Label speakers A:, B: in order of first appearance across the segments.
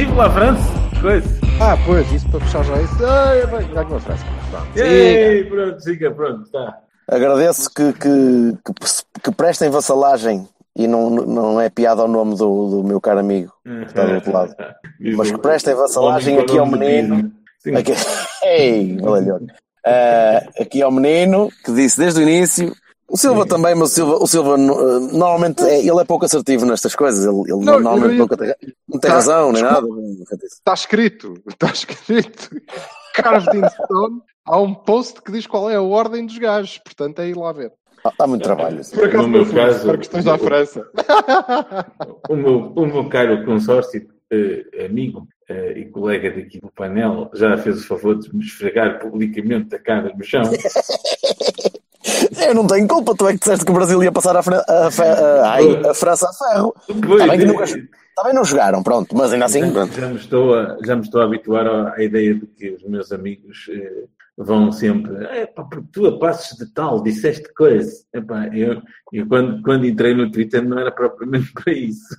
A: Vive lá a França, coisa.
B: Ah, pois, isso para fechar já isso. Ai, bem, ganho a frase. Pronto.
A: Ei, pronto, siga, pronto, tá.
C: Agradeço que, que, que, que prestem vassalagem e não, não é piada ao nome do, do meu caro amigo que está do outro lado. Mas que prestem vassalagem aqui ao menino.
A: Sim.
C: Aqui, ei, valeu. Uh, aqui ao menino que disse desde o início. O Silva também, mas o Silva, o Silva uh, normalmente é, ele é pouco assertivo nestas coisas. Ele, ele
B: Não,
C: normalmente
B: eu-
C: nunca tem, não tem
B: Tá,
C: razão nem nada.
B: Está escrito, está escrito. Carved in stone. Há um post que diz qual é a ordem dos gajos, portanto é ir lá ver.
C: Há, muito trabalho.
B: Por acaso,
A: No meu
B: fui,
A: caso,
B: para questões da França.
A: O meu, o meu caro consórcio, eh, amigo eh, e colega daqui do painel, já fez o favor de me esfregar publicamente a cara no chão.
C: Eu não tenho culpa, tu é que disseste que o Brasil ia passar a, Fran- a fe- a- a França a ferro.
A: Pois,
C: Tá nunca- Também não jogaram, pronto, mas ainda assim,
A: já, já me estou a, já me estou a habituar à, à ideia de que os meus amigos eh, vão sempre. É pá, porque tu a passos de tal, disseste coisa. Epá, eu, eu quando, quando entrei no Twitter não era propriamente para isso.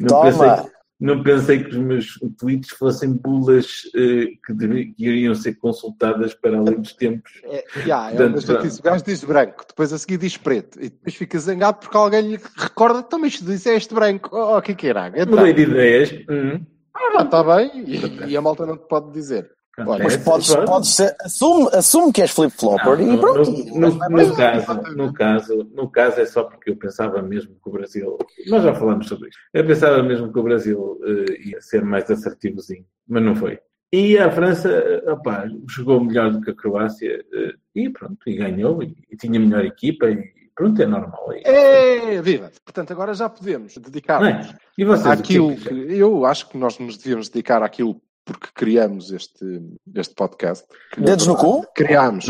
A: Não
C: Toma.
A: pensei, não pensei que os meus tweets fossem bulas eh, que, deve- que iriam ser consultadas para além dos tempos.
B: É, já, é
A: Portanto,
B: uma chatice. O gajo diz branco, depois a seguir diz preto, e depois fica zangado porque alguém lhe recorda, também se disseste branco. Oh, o que é que era? Então,
A: Mudei de ideias. Hum,
B: ah, está bem, e, e a malta não te pode dizer. Olha,
C: Mas podes, podes ser, assume, assume que és flip-flopper e pronto.
A: No, no- no caso, no, caso, no caso é só porque eu pensava mesmo que o Brasil. Nós já falámos sobre isto. Eu pensava mesmo que o Brasil eh, ia ser mais assertivozinho, mas não foi. E a França, opá, jogou melhor do que a Croácia eh, e pronto, e ganhou e, e tinha melhor equipa e pronto, é normal. E,
B: É, viva! Portanto, agora já podemos dedicar
A: não é? E
B: àquilo
A: é que-
B: que eu acho que nós nos devíamos dedicar àquilo porque criamos este, este podcast.
C: Dedos no cu?
B: Criámos.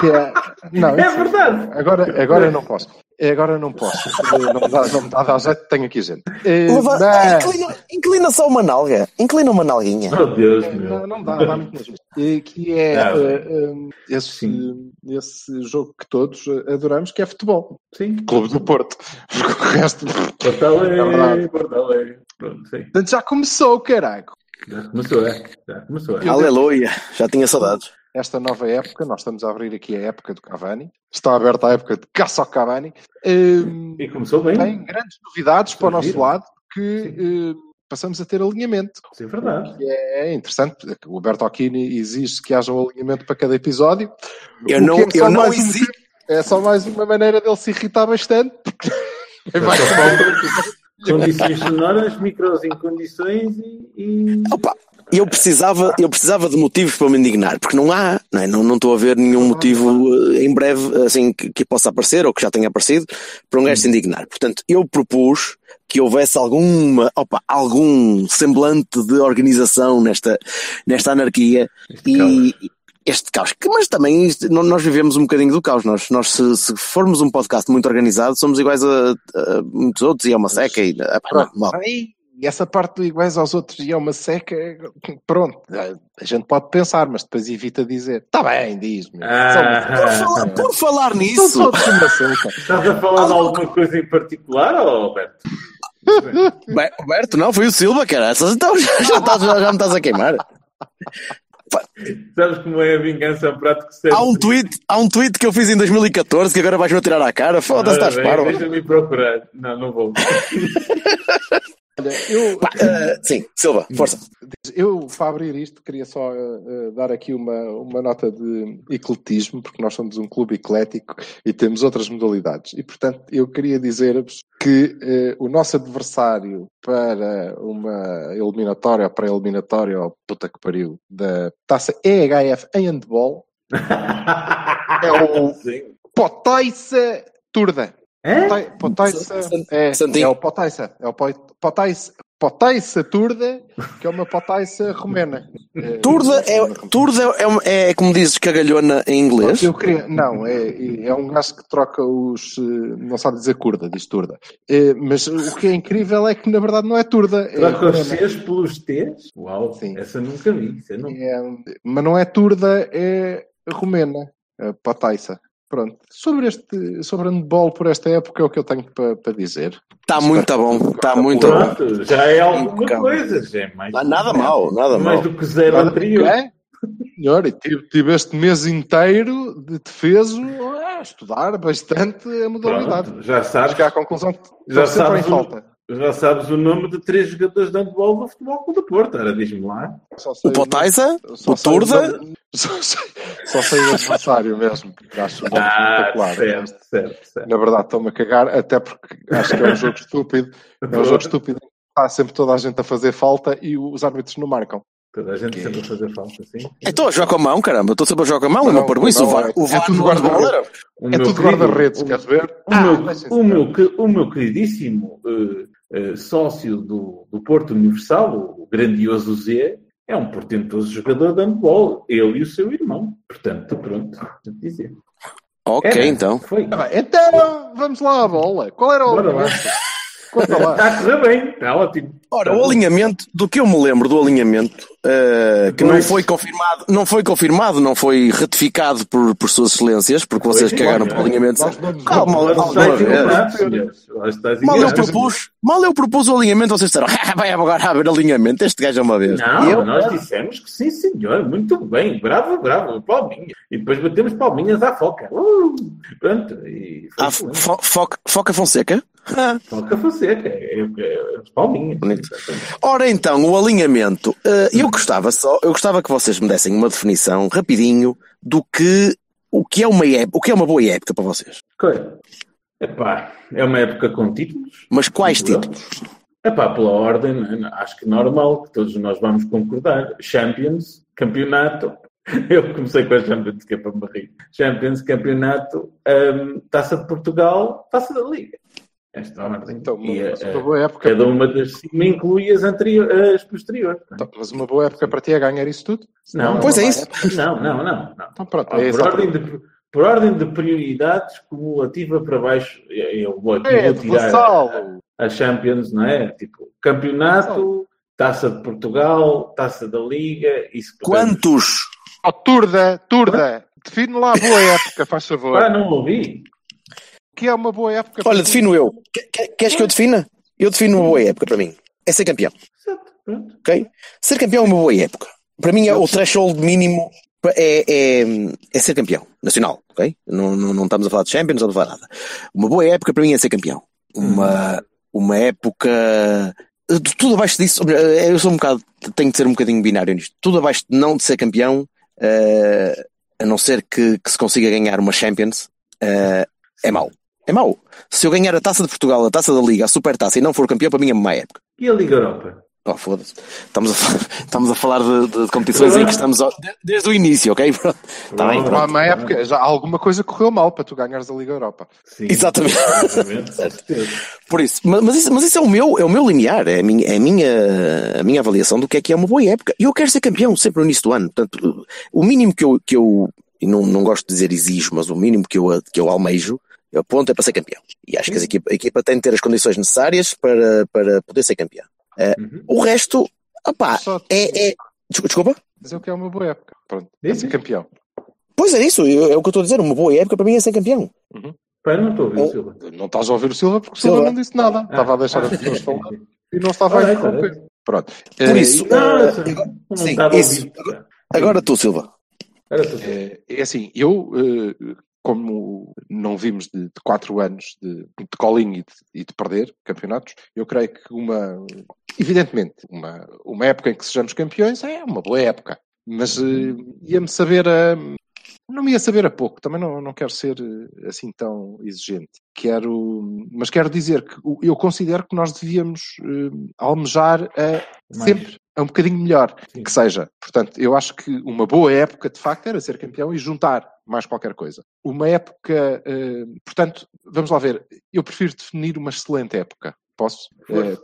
B: Que é... Não,
A: É
B: isso-
A: verdade!
B: Agora, agora eu não posso. É, Agora eu não posso. Não me dá, não me dá a dar jeito, tenho aqui gente. Eh,
C: Leva-
B: mas-
C: inclina, inclina só uma nalga. Inclina uma nalguinha.
A: Oh Deus
B: Não,
A: meu!
B: não dá, dá muito mesmo. E Que é
A: Ah,
B: eh, eh, esse,
A: Sim.
B: esse jogo que todos adoramos, que é futebol.
A: Sim,
B: Clube do Porto. Porque o resto.
A: Portalé,
B: É verdade.
A: Portalé. Pronto, sim.
B: Portanto, já começou, caraca.
A: Já começou, é? Já começou, é?
C: Aleluia. Já tinha saudades.
B: Esta nova época, nós estamos a abrir aqui a época do Cavani. Está aberta a época de caça ao Cavani. Eh,
A: E começou bem.
B: tem grandes novidades para o nosso lado, que eh, passamos a ter alinhamento.
A: Isso é verdade.
B: é interessante. O Alberto Aquini exige que haja um alinhamento para cada episódio.
C: Eu
B: O
C: não,
B: é só
C: eu não
B: mais um
C: exijo.
B: motivo- É só mais uma maneira dele se irritar bastante. Vai
A: condições sonoras, micros em condições e. e...
C: Opa, eu precisava, eu precisava de motivos para me indignar, porque não há, não, é? não, não estou a ver nenhum motivo eh, em breve assim que, que possa aparecer ou que já tenha aparecido para um gajo se indignar. Portanto, eu propus que houvesse alguma, opa, algum semblante de organização nesta, nesta anarquia e este caos. Mas também isto- nó- nós vivemos um bocadinho do caos. Nós, nós se, se formos um podcast muito organizado, somos iguais a, a muitos outros e é uma seca e epá, não, mal.
B: Aí, e essa parte do iguais aos outros e é uma seca, pronto, a gente pode pensar, mas depois evita dizer. Está bem, diz-me.
A: Ah.
C: Por falar, por falar nisso.
A: Estás a falar de alguma coisa em particular, ou Alberto?
C: Bem, Roberto, não, foi o Silva, cara. Essas Então já, já, já, já me estás a queimar.
A: Sabes como é a vingança serve?
C: Há um, tweet, há um tweet que eu fiz em 2014 que agora vais-me tirar à cara. Foda-se, estás
A: bem,
C: parvo.
A: Deixa-me procurar. Não, não vou.
B: Olha, eu,
C: Pá, eh, sim, Silva, força.
B: Eu, para abrir isto, queria só eh, dar aqui uma, uma nota de ecletismo, porque nós somos um clube eclético e temos outras modalidades. E, portanto, eu queria dizer-vos que eh, o nosso adversário para uma eliminatória, para eliminatória, ou puta que pariu, da taça EHF em handball, é o
A: Sim.
B: Potoiça Turda.
A: É?
C: Sant-
B: é,
C: Santinho.
B: é o Potaissa. É o Potaissa, Potaissa Turda, que é uma Potaissa romena. É,
C: Turda é, turda é, é como dizes cagalhona em inglês.
B: Eu queria, não, é, é um gajo que troca os. eh, Não sabe dizer curda, diz turda. Eh, Mas o que é incrível é que na verdade não é turda. É
A: Troca os
B: romena.
A: Cs pelos T's? Uau,
B: Sim.
A: essa nunca vi. Eu não...
B: É, mas não é turda, é romena. É Potaissa. Pronto. Sobre este, sobre handball por esta época é o que eu tenho para para dizer.
C: Está muito bom, está muito bom.
A: Pronto, já é alguma coisa. Já é mais,
C: Nada mal, nada
A: mais
C: mal.
A: do que zero
B: Nada-
A: anterior.
B: É? Senhor, e tive, tive este mês inteiro de defeso a estudar bastante a modalidade.
A: Pronto, já sabes,
B: Chegar à conclusão que
A: Já
B: em
A: sabes o-
B: falta.
A: Já sabes o nome de três jogadores de handball do Futebol Clube do Porto. Ora, diz-me lá.
C: O Potaisa, o Turda,
B: Só sei, o adversário mesmo. que Acho um nome
A: Ah,
B: espetacular.
A: certo, certo, certo.
B: Na verdade, estou-me a cagar, até porque acho que é um jogo estúpido. É um jogo estúpido. Está sempre toda a gente a fazer falta e os árbitros não marcam.
A: Toda a gente sempre a fazer falta, assim.
C: Então, joga com a mão, caramba. Eu estou sempre a jogar com a mão, é
B: Não,
C: uma parboice. O
B: não,
C: VAR,
B: é-
C: o
B: é
C: VAR
B: tudo guarda-
C: era-
A: O
B: é tudo guarda-redes,
A: o-
B: queres ver?
A: O,
B: Ah,
A: meu,
B: ser
A: o, meu, o meu queridíssimo eh, eh, sócio do, do Porto Universal, o grandioso Z, é um portentoso jogador de handball. Ele e o seu irmão. Portanto, pronto. vou dizer.
C: Ok,
A: Era,
C: então.
A: Foi.
B: Bem, Então, vamos lá à bola. Qual era o
A: Bora lá. Está a correr bem. Está ótimo.
C: Ora, o alinhamento, do que eu me lembro do alinhamento, eh, que não
A: Dois.
C: foi confirmado, não foi confirmado, não foi ratificado por, por suas excelências, porque vocês cagaram para o alinhamento. Calma, Mal eu propus, mal eu propus o alinhamento, vocês disseram, "Ah, vai agora haver alinhamento, este gajo é uma vez.
A: Não,
C: eu,
A: nós dissemos que sim, senhor, muito bem, bravo, bravo, palminhas. E depois batemos palminhas à foca. Uh, pronto, e foi
C: ah, fo, foca, foca Fonseca? Ah,
A: Foca Fonseca, é, é, é, as palminhas.
C: Bonito. Ora então, o alinhamento. eh, eu gostava só, eu gostava que vocês me dessem uma definição rapidinho do que o que é uma época, o que é uma boa época para vocês.
A: Coisa. Epá, é uma época com títulos.
C: Mas quais
A: eu.
C: títulos?
A: Epá, pela ordem, acho que normal, que todos nós vamos concordar. Champions, campeonato. Eu comecei com a Champions, que é para me rir. Champions, campeonato, hum, Taça de Portugal, Taça da Liga. Esta ordem.
B: Então,
A: e
B: mas
A: a-
B: uma
A: a-
B: boa época.
A: cada uma das cinco inclui as, anterior, as posteriores.
B: Então, Mas uma boa época para ti é ganhar isso tudo?
A: Não,
C: Pois
B: uma
C: é isso.
B: época.
A: Não, não, não. não.
B: Então pronto, é
A: por,
B: a
A: ordem de, por ordem de prioridades, cumulativa para baixo, eu vou aqui
B: É,
A: vou tirar
B: Vassalo.
A: a Champions, não é? Tipo, campeonato, taça de Portugal, taça da Liga, isso
C: Quantos?
B: Oh, Turda, Turda, define lá a boa época, faz favor.
A: Ah, não ouvi.
B: Que é uma boa época?
C: Olha, defino eu. Que- que- Queres que eu defina? Eu defino uma boa época para mim. É ser campeão,
A: pronto.
C: ok? Ser campeão é uma boa época. Para mim, é o threshold mínimo é, é, é ser campeão nacional, ok? Não, não, não estamos a falar de Champions, não estamos a falar nada. Uma boa época para mim é ser campeão. Uma, uma época. Tudo abaixo disso. Eu sou um bocado. Tenho de ser um bocadinho binário nisto. Tudo abaixo de não de ser campeão, eh, a não ser que, que se consiga ganhar uma Champions, eh, é mau. É mau. Se eu ganhar a taça de Portugal, a taça da Liga, a super taça e não for campeão, para mim é uma má época.
A: E a Liga Europa?
C: Oh, foda-se. Estamos a, falar- estamos a falar de, de competições em que estamos ao- de- desde o início, ok? Pronto. Tá bem,
A: Pronto.
B: Há uma época, já alguma coisa correu mal para tu ganhares a Liga Europa.
A: Sim,
C: Exatamente.
A: exatamente.
C: Por isso, mas, mas isso, mas isso é o meu, é o meu limiar, é a minha, é a minha, a minha avaliação do que é que é uma boa época. E eu quero ser campeão sempre no início do ano. Portanto, o mínimo que eu, que eu e não, não gosto de dizer exijo, mas o mínimo que eu, que eu almejo, o ponto é para ser campeão. E acho que a equipa, a equipa tem de ter as condições necessárias para, para poder ser campeão.
A: Uhum.
C: O resto, opá, é, é, desculpa,
B: dizer o que é uma boa época. Pronto, é ser campeão.
C: Pois é isso, é o que eu estou a dizer, uma boa época para mim é ser campeão.
A: Pai, não estou a ouvir o Silva.
B: Não estás a ouvir o Silva porque o
C: Silva.
B: Silva não disse nada. Estava a deixar
A: Ah,
B: as pessoas falar e não estava a interromper. Pronto.
C: Por
B: Eh,
C: isso,
A: Não,
C: eh, sim, isso. Agora tu, Silva.
B: É, é assim, eu, eh, como não vimos de, de quatro anos de, de colinho e de, e de perder campeonatos, eu creio que uma, evidentemente, uma, uma época em que sejamos campeões é uma boa época. Mas eh, ia-me saber a. Não me ia saber a pouco, também não, não quero ser eh, assim tão exigente. Quero, mas quero dizer que eu considero que nós devíamos eh, almejar a
A: Mais-
B: Sempre é um bocadinho melhor
A: Sim.
B: que seja. Portanto, eu acho que uma boa época, de facto, era ser campeão e juntar mais qualquer coisa. Uma época, eh, portanto, vamos lá ver, eu prefiro definir uma excelente época. Posso?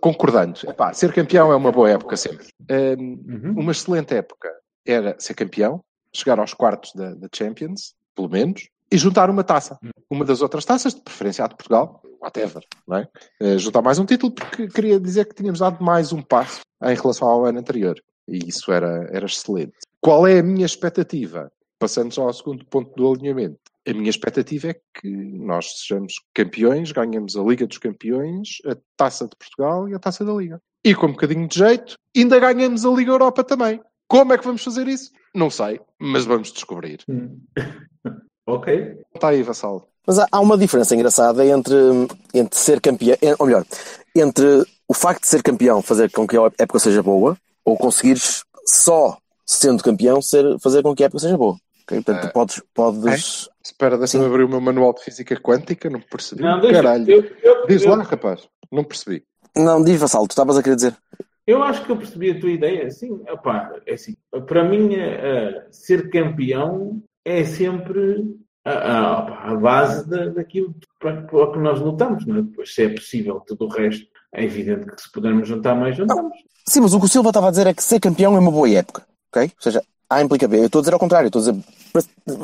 B: Concordando. Epá, ser campeão é uma boa época sempre.
A: Uhum.
B: uma excelente época era ser campeão, chegar aos quartos da, da Champions, pelo menos, e juntar uma taça. Uma das outras taças, de preferência a de Portugal, whatever, não é? Eh, juntar mais um título, porque queria dizer que tínhamos dado mais um passo em relação ao ano anterior. E isso era, era excelente. Qual é a minha expectativa? Passando já ao segundo ponto do alinhamento. A minha expectativa é que nós sejamos campeões, ganhemos a Liga dos Campeões, a Taça de Portugal e a Taça da Liga. E com um bocadinho de jeito, ainda ganhamos a Liga Europa também. Como é que vamos fazer isso? Não sei, mas vamos descobrir.
A: Hum. ok.
B: Está aí, Vassalo.
C: Mas há, há uma diferença engraçada entre, entre ser campeão, ou melhor, entre o facto de ser campeão fazer com que a época seja boa, ou conseguires só sendo campeão ser, fazer com que a época seja boa. ok? Portanto,
B: É.
C: tu podes, podes
B: Espera, deixa-me abrir o meu manual de física quântica, não percebi.
A: Não, deixa,
B: Caralho.
A: eu, eu,
B: Diz
A: eu-
B: lá, rapaz. Não percebi.
C: Não, diz Vassalo, tu estavas a querer dizer.
A: Eu acho que eu percebi a tua ideia. Sim, opá, é assim. Para mim, eh, ser campeão é sempre a, a- a base da, daquilo para, para o que nós lutamos. Não é? Depois, se é possível, tudo o resto, é evidente que se pudermos juntar mais, juntamos.
C: Sim, mas o que o Silva estava a dizer é que ser campeão é uma boa época. Ok? Ou seja, A implica B. Eu estou a dizer ao contrário. Estou a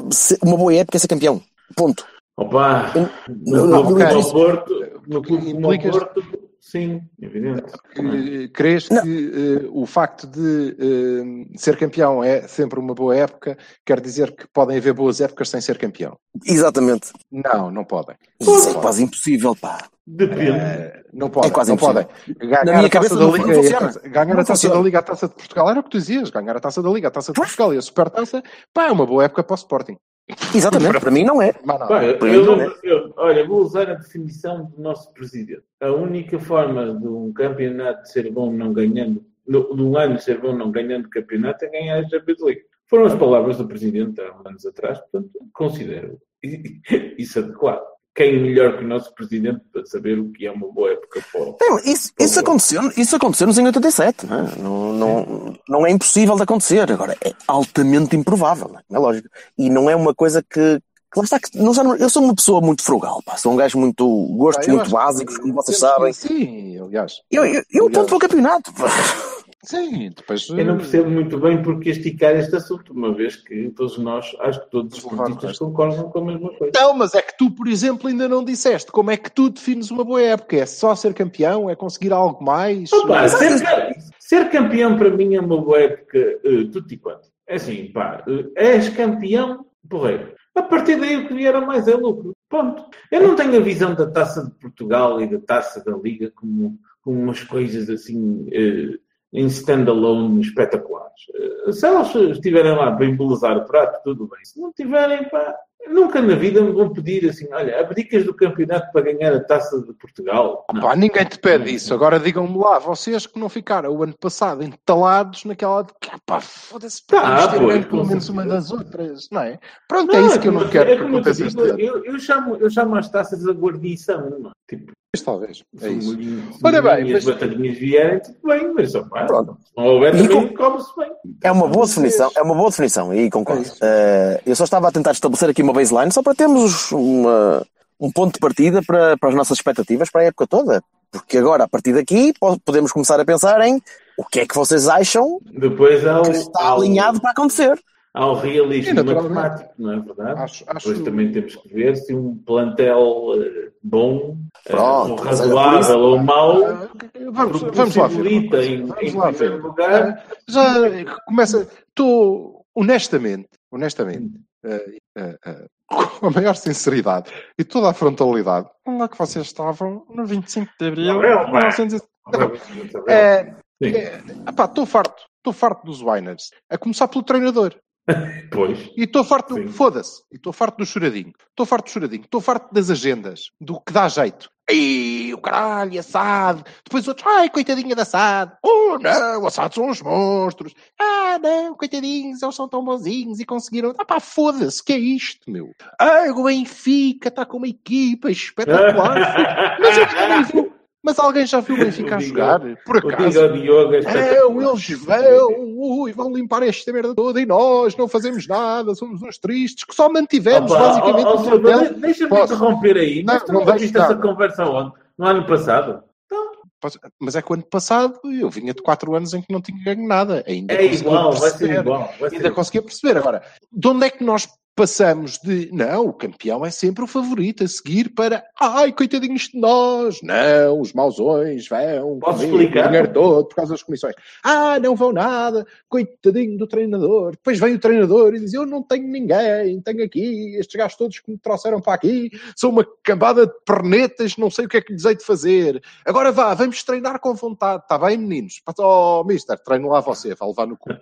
C: dizer uma boa época é ser campeão. Ponto.
A: Opa, no
C: não,
A: clube
B: ok.
A: como o Porto, no clube como o
B: Implicas-
A: Porto, sim, evidente.
C: Não.
B: que eh, o facto de eh, ser campeão é sempre uma boa época quer dizer que podem haver boas épocas sem ser campeão?
C: Exatamente.
B: Não, não podem.
C: Isso é quase impossível, pá.
A: Depende.
B: Eh, não podem.
C: É quase
B: não
C: impossível.
B: podem. Ganhar
C: Na minha
B: a taça
C: cabeça
B: da Liga,
C: não
B: taça- ganhar
C: Não
B: a taça
C: funciona.
B: da Liga, a taça de Portugal era o que tu dizias. Ganhar a taça da Liga, a taça de Portugal e a Supertaça, pá, é uma boa época para o Sporting.
C: Exatamente. Para mim não é.
B: Não.
A: Eu-
C: não é.
A: eu- olha, vou usar a definição do nosso presidente. A única forma de um campeonato ser bom não ganhando, no- de um ano ser bom não ganhando campeonato é ganhar a Champions League. Foram as palavras do presidente há uns anos atrás, portanto, considero isso adequado. Quem melhor que o nosso presidente para saber o que é uma boa época para o-
C: Não, isso, isso, aconteceu, isso aconteceu-nos em 87. Não, é? não, não, não é impossível de acontecer. Agora, é altamente improvável. Não é? é lógico. E não é uma coisa que. que lá está, que não, eu sou uma pessoa muito frugal. Pá. Sou um gajo muito. gostos
B: Pá, eu
C: muito básicos, como vocês sabem.
B: Sim, aliás.
C: Eu, eu, eu ponto para o campeonato. pá.
B: Sim, depois.
A: Eu não percebo muito bem porque esticar este assunto, uma vez que todos nós, acho que todos os portistas concordam com a mesma coisa.
B: Não, mas é que tu, por exemplo, ainda não disseste como é que tu defines uma boa época. É só ser campeão? É conseguir algo mais?
A: Opa, ser, ca- ser campeão para mim é uma boa época, uh, tudo e quanto. É assim, pá, uh, és campeão, porreiro. A partir daí o que vier a mais é lucro. Ponto. Eu não tenho a visão da taça de Portugal e da taça da Liga como, como umas coisas assim uh, em standalone espetaculares. Uh, se elas estiverem lá para embelezar o prato, tudo bem. Se não tiverem, pá, nunca na vida me vão pedir assim, olha, abdicas do campeonato para ganhar a taça de Portugal. Não.
B: Pá, ninguém te pede isso. Agora digam-me lá, vocês que não ficaram o ano passado entalados naquela de que, ah, pá, foda-se,
A: Tá, pois,
B: pelo menos uma das outras, não é? Pronto, é isso que eu não
A: como-
B: quero
A: é
B: que
A: eu
B: aconteça
A: eu, eu chamo, eu chamo as taças a guarnição, não é? Tipo,
B: Mas talvez, é isso. Ora bem,
A: e as
B: mas-
A: batatinhas vierem, tudo bem, mas
C: Pronto.
A: não houver também, come-se bem.
C: É uma boa definição, é uma boa definição, e concordo.
B: É.
C: Eh, eu só estava a tentar estabelecer aqui uma baseline só para termos uma- um ponto de partida para, para as nossas expectativas para a época toda. Porque agora, a partir daqui, po- podemos começar a pensar em o que é que vocês acham
A: Depois há o,
C: que está
A: há o-
C: alinhado para acontecer.
A: Há o realismo
B: Sim, naturalmente.
A: matemático, não é verdade?
B: Acho- acho-
A: Depois também temos que ver se um plantel eh, bom, eh,
C: Pronto, é
A: razoável ou mau,
B: Ah, Vamos, vamos lá ver.
A: em,
B: Vamos
A: em
B: lá
A: primeiro
B: ver.
A: lugar.
B: Ah, Já começa. Estou, honestamente, honestamente, eh, eh, eh, com a maior sinceridade e toda a frontalidade, onde é que vocês estavam no 25 de Abril
A: Não, é,
B: de 1970? É,
A: Sim,
B: é, epá, estou farto. Estou farto dos Winers. A começar pelo treinador.
A: pois.
B: E estou farto, do, foda-se, e estou farto do choradinho. Estou farto do choradinho. Estou farto das agendas, do que dá jeito. Ai, o caralho, assado. Depois outros, ai, coitadinha de assado. Oh, não, assado são os monstros. Ah, não, coitadinhos, eles são tão bonzinhos e conseguiram. Ah, pá, foda-se, que é isto, meu? Ai, o Benfica está com uma equipa espetacular. Mas eu nem vi, Mas alguém já viu o Benfica a jogar? Por acaso?
A: O Diogo
B: é, eles vão, ui, vão limpar esta merda toda e nós não fazemos nada, somos uns tristes que só mantivemos
A: Opa,
B: basicamente
A: ó, ó,
B: o
A: mas Deixa-me interromper aí.
B: Não,
A: Mas
B: não
A: não viste essa conversa onde? No ano passado?
B: Posso- Mas é que o ano passado eu vinha de 4 anos em que não tinha ganho nada. Ainda
A: É igual, vai ser igual. Vai ser
B: Ainda
A: igual.
B: conseguia perceber. Agora, de onde é que nós passamos de não, o campeão é sempre o favorito a seguir para ai, coitadinhos de nós, não, os mauzões vão
A: Posso explicar?
B: o dinheiro todo por causa das comissões. Ah, não vão nada, coitadinho do treinador. Depois vem o treinador e diz: Eu não tenho ninguém, tenho aqui estes gajos todos que me trouxeram para aqui, são uma cambada de pernetas, não sei o que é que lhes hei de fazer. Agora vá, vamos treinar com vontade, está bem, meninos? Oh, mister, treino lá você, vai levar no cu.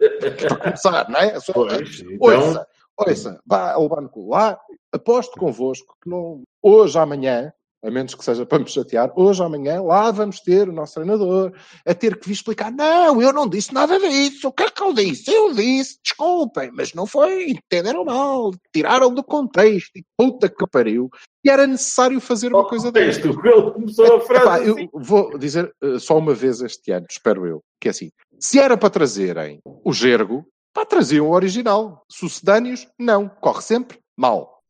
B: para começar, não é? Só,
A: Pois, então,
B: Ouça, ouça, vá no cu. Lá, aposto convosco que não, hoje, amanhã, a menos que seja para me chatear, hoje, amanhã, lá vamos ter o nosso treinador a ter que vir explicar: não, eu não disse nada disso. O que é que eu disse? Eu disse, desculpem, mas não foi, entenderam mal, tiraram do contexto e puta que pariu. E era necessário fazer uma coisa desta.
A: Ele começou a frase.
B: Epá,
A: assim.
B: eu vou dizer eh, só uma vez este ano, espero eu, que é assim: se era para trazerem o Gergo, pá, traziam o original. Sucedâneos, não. Corre sempre mal.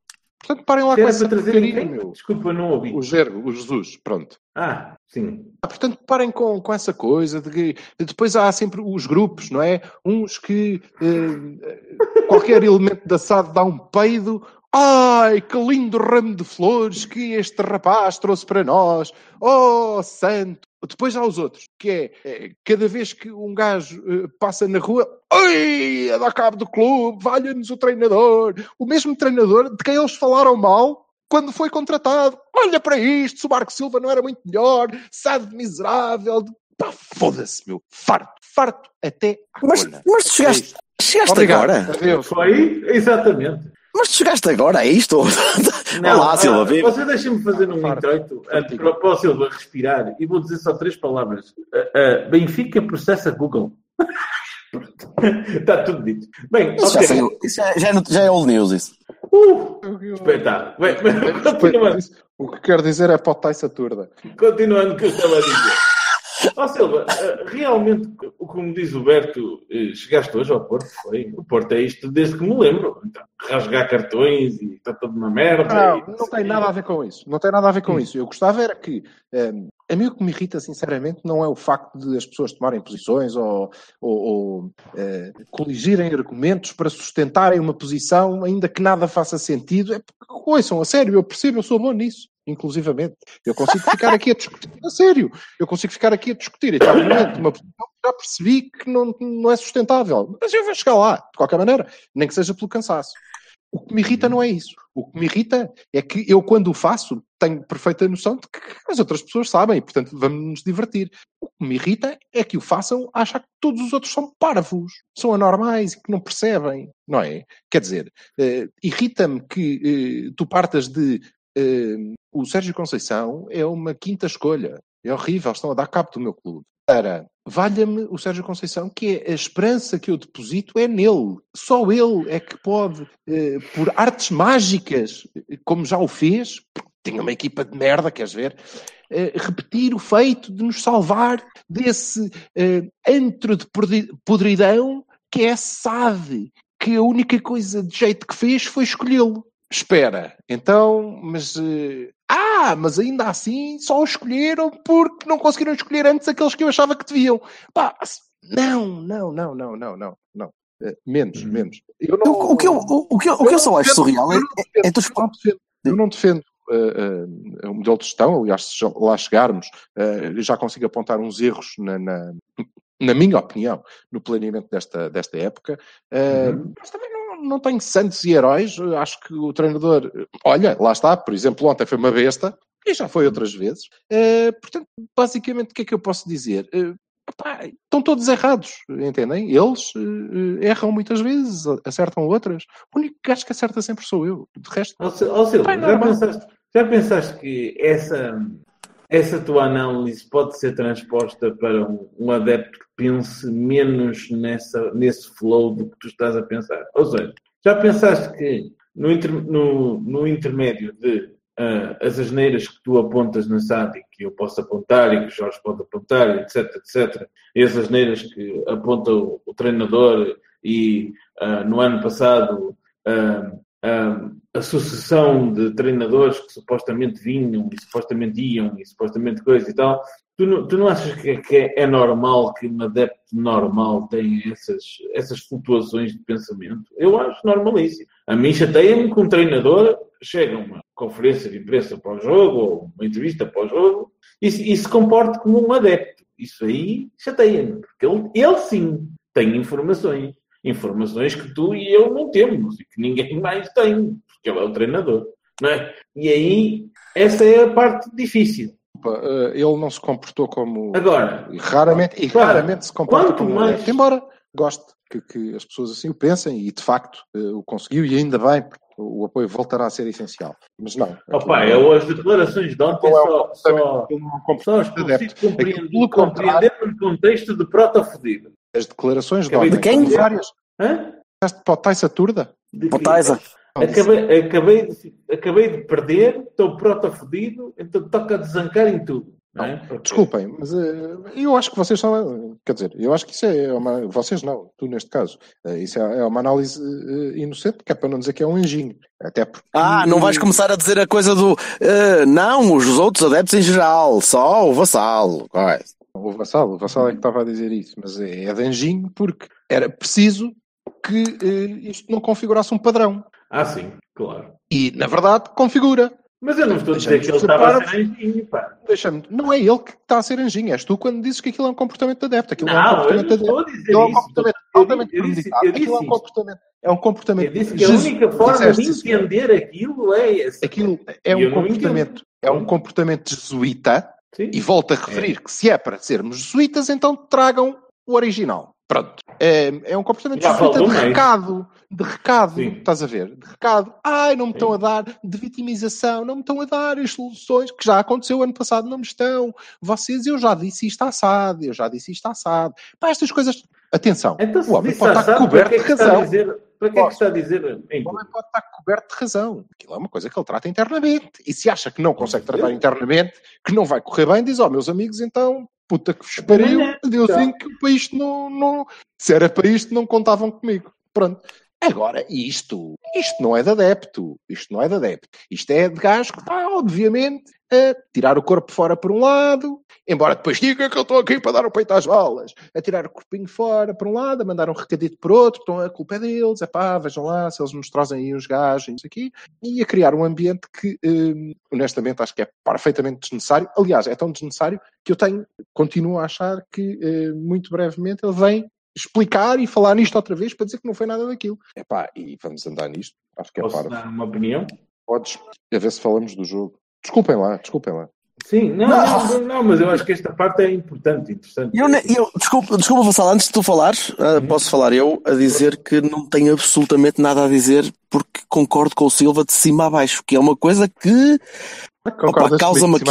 B: Portanto, parem lá
A: Era
B: com essa porcaria, meu.
A: Desculpa, não ouvi.
B: O Gergo, o Jesus, pronto.
A: Ah, sim.
B: Ah, Portanto, parem com, com essa coisa de que depois há sempre os grupos, não é? Uns que eh, qualquer elemento da SAD dá um peido. Ai, que lindo ramo de flores que este rapaz trouxe para nós. Oh, santo! Depois há os outros, que é, eh, cada vez que um gajo eh, passa na rua, oi, a dar cabo do clube, valha-nos o treinador. O mesmo treinador de quem eles falaram mal quando foi contratado. Olha para isto, se o Marco Silva não era muito melhor, sabe miserável. Pá, foda-se, meu. Farto, farto até à
C: Mas,
B: colha.
C: mas tu chegaste, chegaste
B: Obrigado.
C: agora?
B: Adeus.
A: Foi? Exatamente.
C: Mas tu chegaste agora, é isto? Olá,
A: ah,
C: Silva, viva.
A: Você deixa-me fazer um
B: Farto.
A: introito antes para, para o Silva respirar e vou dizer só três palavras. Ah, ah, Benfica processa Google. Está tudo dito. Bem,
C: Isso já,
A: ok.
C: saiu, isso já, já, é já é old news, isso.
A: Uh, espetáculo. Bem, bem, continuando,
B: O que quero dizer é para o Taissa Turda.
A: continuando o que eu estava a dizer. Ó Silva, ah, realmente, como diz o Berto, eh, chegaste hoje ao Porto? Foi? O Porto é isto desde que me lembro. Então, rasgar cartões e está tudo uma merda.
B: Não,
A: e-
B: não tem nada a ver com isso. Não tem nada a ver com
A: Hum.
B: isso. Eu gostava era que. hum, a mim o que me irrita, sinceramente, não é o facto de as pessoas tomarem posições ou, ou, ou, eh, coligirem argumentos para sustentarem uma posição, ainda que nada faça sentido. É porque, ouçam, a sério, eu percebo, eu sou bom nisso, inclusivamente. Eu consigo ficar aqui a discutir, a sério, eu consigo ficar aqui a discutir eternamente uma posição que já percebi que não, não é sustentável. Mas eu vou chegar lá, de qualquer maneira, nem que seja pelo cansaço. O que me irrita não é isso. O que me irrita é que eu, quando o faço, tenho perfeita noção de que as outras pessoas sabem e, portanto, vamos nos divertir. O que me irrita é que o façam a achar que todos os outros são parvos, são anormais e que não percebem, não é? Quer dizer, eh, irrita-me que eh, tu partas de eh, o Sérgio Conceição é uma quinta escolha. É horrível, estão a dar cabo do meu clube. Para, valha-me o Sérgio Conceição, que é a esperança que eu deposito é nele. Só ele é que pode, eh, por artes mágicas, eh, como já o fez, tinha uma equipa de merda, queres ver, eh, repetir o feito de nos salvar desse antro de podri- podridão que é SAD, que a única coisa de jeito que fez foi escolhê-lo. Espera, então, mas. eh, ah, mas ainda assim só escolheram porque não conseguiram escolher antes aqueles que eu achava que deviam. Pá, não, não, não, não, não, não, não. Eh, menos,
A: Uhum.
B: menos. Eu
C: Eu- o, que eu, o, que eu, o que eu só acho surreal é, é, é tu
B: eu não defendo, eu não defendo eh, eh, o modelo de gestão, aliás, se lá chegarmos, já consigo apontar uns erros na, na, na minha opinião, no planeamento desta, desta época,
A: Uhum.
B: mas também não, tenho santos e heróis, acho que o treinador, olha, lá está, por exemplo, ontem foi uma besta, e já foi outras vezes, Eh, portanto, basicamente, o que é que eu posso dizer? Epá, estão todos errados, entendem? Eles eh, erram muitas vezes, acertam outras. O único gajo que acerta sempre sou eu. De resto,
A: Silva,
B: Pai,
A: já, pensaste, já pensaste que essa, essa tua análise pode ser transposta para um, um adepto que pense menos nessa, nesse flow do que tu estás a pensar? Ou seja, já pensaste que no, inter- no, no intermédio de uh, as asneiras que tu apontas na SAD e que eu posso apontar e que o Jorge pode apontar, etc, etc, e as asneiras que aponta o, o treinador e uh, no ano passado uh, a sucessão de treinadores que supostamente vinham e supostamente iam e supostamente coisa e tal, tu não, tu não achas que, que é, é, normal que um adepto normal tenha essas, essas flutuações de pensamento? Eu acho normalíssimo. A mim chateia-me que um treinador chega a uma conferência de imprensa pós-jogo ou uma entrevista pós-jogo e, e, se comporte como um adepto. Isso aí chateia-me, porque ele, ele sim tem informações. Informações que tu e eu não temos e que ninguém mais tem, porque ele é o treinador. Não é? E aí, essa é a parte difícil.
B: Eh, ele não se comportou como.
A: Agora.
B: Raramente, e raramente se comporta como. Mais... Embora goste que, que, as pessoas assim o pensem e de facto eh, o conseguiu e ainda bem, porque o apoio voltará a ser essencial. Mas não.
A: Opa, eu, as declarações de ontem só, só, só as consigo compreender, compreender no contexto de prota-fodido.
B: As declarações de ontem. De quem? Várias.
A: Hã?
B: Para o Taisa Turda?
C: Taisa.
A: Acabei, acabei, de, acabei de perder, estou prota fodido, então toca a desancar em tudo.
B: Não, é? Porque... Desculpem, mas uh, eu acho que vocês são. Quer dizer, eu acho que isso é uma. Vocês não, tu neste caso. Uh, isso é, é uma análise uh, inocente, que é para não dizer que é um anjinho. Até porque...
C: Ah, não vais começar a dizer a coisa do. não, os outros adeptos em geral, só o vassalo.
B: O vassalo, o vassalo é que estava a dizer isso, mas é, é de anjinho porque era preciso que isto não configurasse um padrão.
A: Ah, sim, claro.
B: E, na verdade, configura.
A: Mas eu não estou a dizer que ele estava a ser anjinho, pá.
B: Deixa-me, não é ele que está a ser anjinho, és tu quando dizes que aquilo é um comportamento de adepto. Aquilo
A: não,
B: é um
A: comportamento eu não estou a dizer é um comportamento
B: isso. altamente premeditado. Aquilo é um comportamento. É um comportamento.
A: Eu disse que a única forma de entender aquilo é esse.
B: Aquilo é um comportamento. É um comportamento jesuíta. Sim. E volto a referir é. que se é para sermos jesuítas, então tragam o original. Pronto. É, é um comportamento já de recado. De recado, Sim. estás a ver? De recado. Ai, não me Sim. estão a dar de vitimização, não me estão a dar as soluções que já aconteceu ano passado, não me estão. Vocês, eu já disse isto assado, eu já disse isto assado. Para estas coisas, atenção.
A: Então, o homem pode estar coberto de razão. Para que é que está a dizer?
B: O homem pode estar coberto de razão. Aquilo é uma coisa que ele trata internamente. E se acha que não consegue tratar internamente, que não vai correr bem, diz: Ó, oh, meus amigos, então puta que vos pariu, Deusinho que para isto não, não. Se era para isto, não contavam comigo. Pronto. Agora, isto, isto não é de adepto, isto não é de adepto, isto é de gajo que está, obviamente, a tirar o corpo fora por um lado, embora depois diga que eu estou aqui para dar o peito às balas, a tirar o corpinho fora por um lado, a mandar um recadito por outro, então a culpa é deles, é pá, vejam lá se eles nos trazem aí uns gajos aqui, e a criar um ambiente que, hum, honestamente, acho que é perfeitamente desnecessário. Aliás, é tão desnecessário que eu tenho, continuo a achar que, hum, muito brevemente, ele vem explicar e falar nisto outra vez para dizer que não foi nada daquilo. Epá, e vamos andar nisto. Acho que é
A: Posso para. dar uma opinião?
B: Podes. A ver se falamos do jogo. Desculpem lá, desculpem lá.
A: Sim, não, não. Não, não, mas eu acho que esta parte é importante, interessante.
C: Eu, eu, desculpa, desculpa, Vassal, antes de tu falares, uh, posso falar eu a dizer que não tenho absolutamente nada a dizer porque concordo com o Silva de cima a baixo, que é uma coisa que causa-me aqui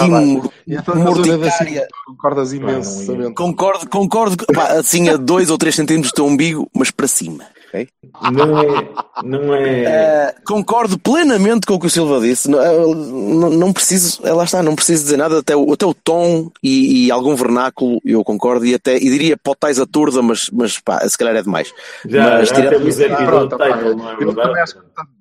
B: morticária. Concordas imensamente.
C: Concordo, concordo, pá, assim a 2 ou 3 centímetros do teu umbigo, mas para cima. Okay?
A: Não é. Não é...
C: Uh, concordo plenamente com o que o Silva disse. Não, eh, não, não preciso, eh, lá está, não preciso dizer nada, até o, até o tom e, e algum vernáculo eu concordo, e até e diria potais a turda, mas, mas pá, se calhar é demais.
A: Já, mas, já tirando isso, ah, pronto, pá, não é verdade?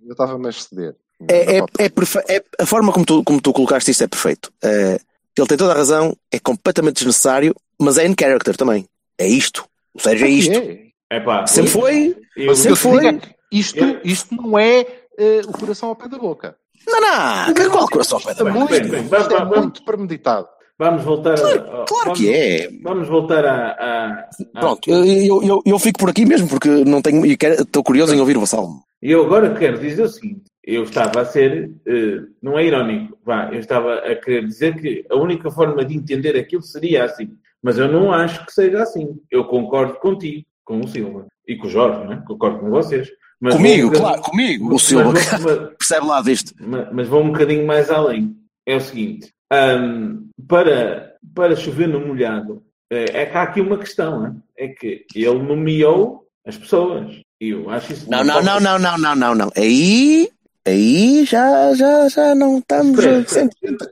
B: Eu estava-me a ceder.
C: É, é, é, é, a forma como tu, como tu colocaste isto é perfeito. Uh, ele tem toda a razão, é completamente desnecessário, mas é in character também. É isto. O Sérgio é isto.
A: Epá,
C: sempre foi. Eu, sempre foi. É
B: isto, isto não é uh, o coração ao pé da boca.
C: Não, não. Que qual coração ao pé da boca?
B: Muito, bem, bem, vamos, é muito premeditado.
A: Vamos voltar
C: claro, a, claro
A: vamos,
C: que é.
A: Vamos voltar a. a,
C: a... Pronto, eu, eu, eu fico por aqui mesmo porque não tenho. Estou curioso em ouvir o Vassal.
A: E eu agora quero dizer o seguinte: eu estava a ser, uh, não é irónico, vá, eu estava a querer dizer que a única forma de entender aquilo seria assim. Mas eu não acho que seja assim. Eu concordo contigo com o Silva. E com o Jorge, né? concordo com vocês.
C: Mas comigo, vou, claro, comigo, o Silva. Mas, mas, percebe lá disto.
A: Mas, vou um bocadinho mais além. É o seguinte: um, para, para chover no molhado, é, é que há aqui uma questão, né? é que ele nomeou as pessoas. Eu acho isso.
C: Não, não, não, não, não, não, não, não. Aí, Aí já, já, já não estamos sempre.
A: espera.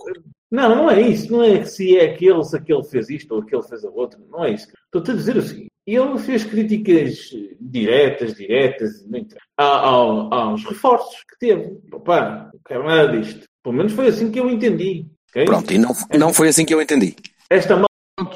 A: Não, não é isso. Não é que se é aquele, se aquele fez isto ou aquele fez a outra. Não é isso. Estou-te a dizer o seguinte. Ele fez críticas diretas, diretas, não interessa, a- ao- aos reforços que teve. Opa, não quero nada disto. Pelo menos foi assim que eu entendi. ok?
C: Pronto, e não, não foi assim que eu entendi.
A: Esta malta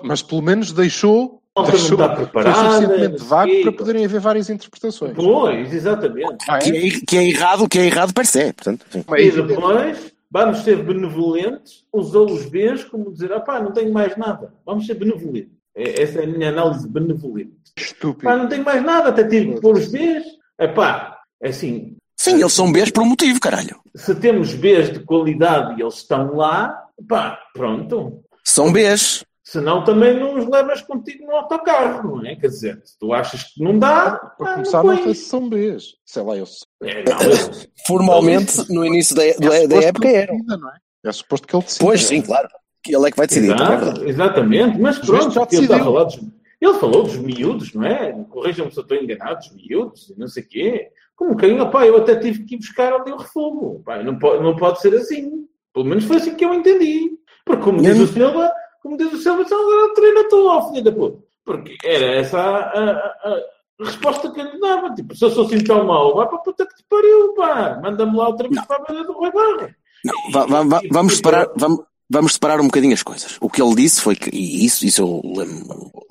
B: Mas pelo menos deixou,
A: não
B: deixou
A: está preparada.
B: foi
A: não
B: suficientemente vago para poderem haver várias interpretações.
A: Pois, exatamente.
B: Ah,
C: Que
B: é?
C: é, que é errado, que é errado, per se. Portanto,
A: E
B: é
A: depois, vamos ser benevolentes, usou os Bs como dizer, ah pá, não tenho mais nada. Vamos ser benevolentes. É- Essa é a minha análise benevolente.
B: estúpido.
A: Pá, não tenho mais nada, até tive que pôr os Bs. É pá, assim,
C: Sim, eles são Bs por um motivo, caralho.
A: se temos Bs de qualidade e eles estão lá, pá, pronto.
C: São Bs.
A: Senão também não os levas contigo no autocarro, não é? Quer dizer, se tu achas que não dá,
B: Para
A: pá,
B: começar,
A: não
B: não sei se são Bs. Sei lá, eu sei.
A: É, não, eu-
C: Formalmente, no início da, da, da
B: suposto
C: época
B: não é? É suposto que ele decida.
C: Pois, sim, claro. Que ele é que vai decidir. é
A: Exato,
C: verdade.
A: exatamente, mas pronto,
B: já
A: ele, está a
B: decidiu.
A: falar dos, ele falou dos miúdos, não é? Corrijam-me se eu estou enganado, dos miúdos e não sei o quê. Como quem, opá, eu até tive que ir buscar ali o refugo. Pá, não, pode, não pode ser assim. Pelo menos foi assim que eu entendi. Porque, como diz o Silva, como diz o Silva, só agora treina tu, ó, filha da puta. Porque era essa a, a- a resposta que ele dava. Tipo, se eu sou assim tão mau, vai para a puta que te pariu, pá. Manda-me lá outra vez para a beira do Rui Barra.
C: Não, va- va- va- vamos separar, vamos, vamos separar um bocadinho as coisas. O que ele disse foi que, e isso, isso eu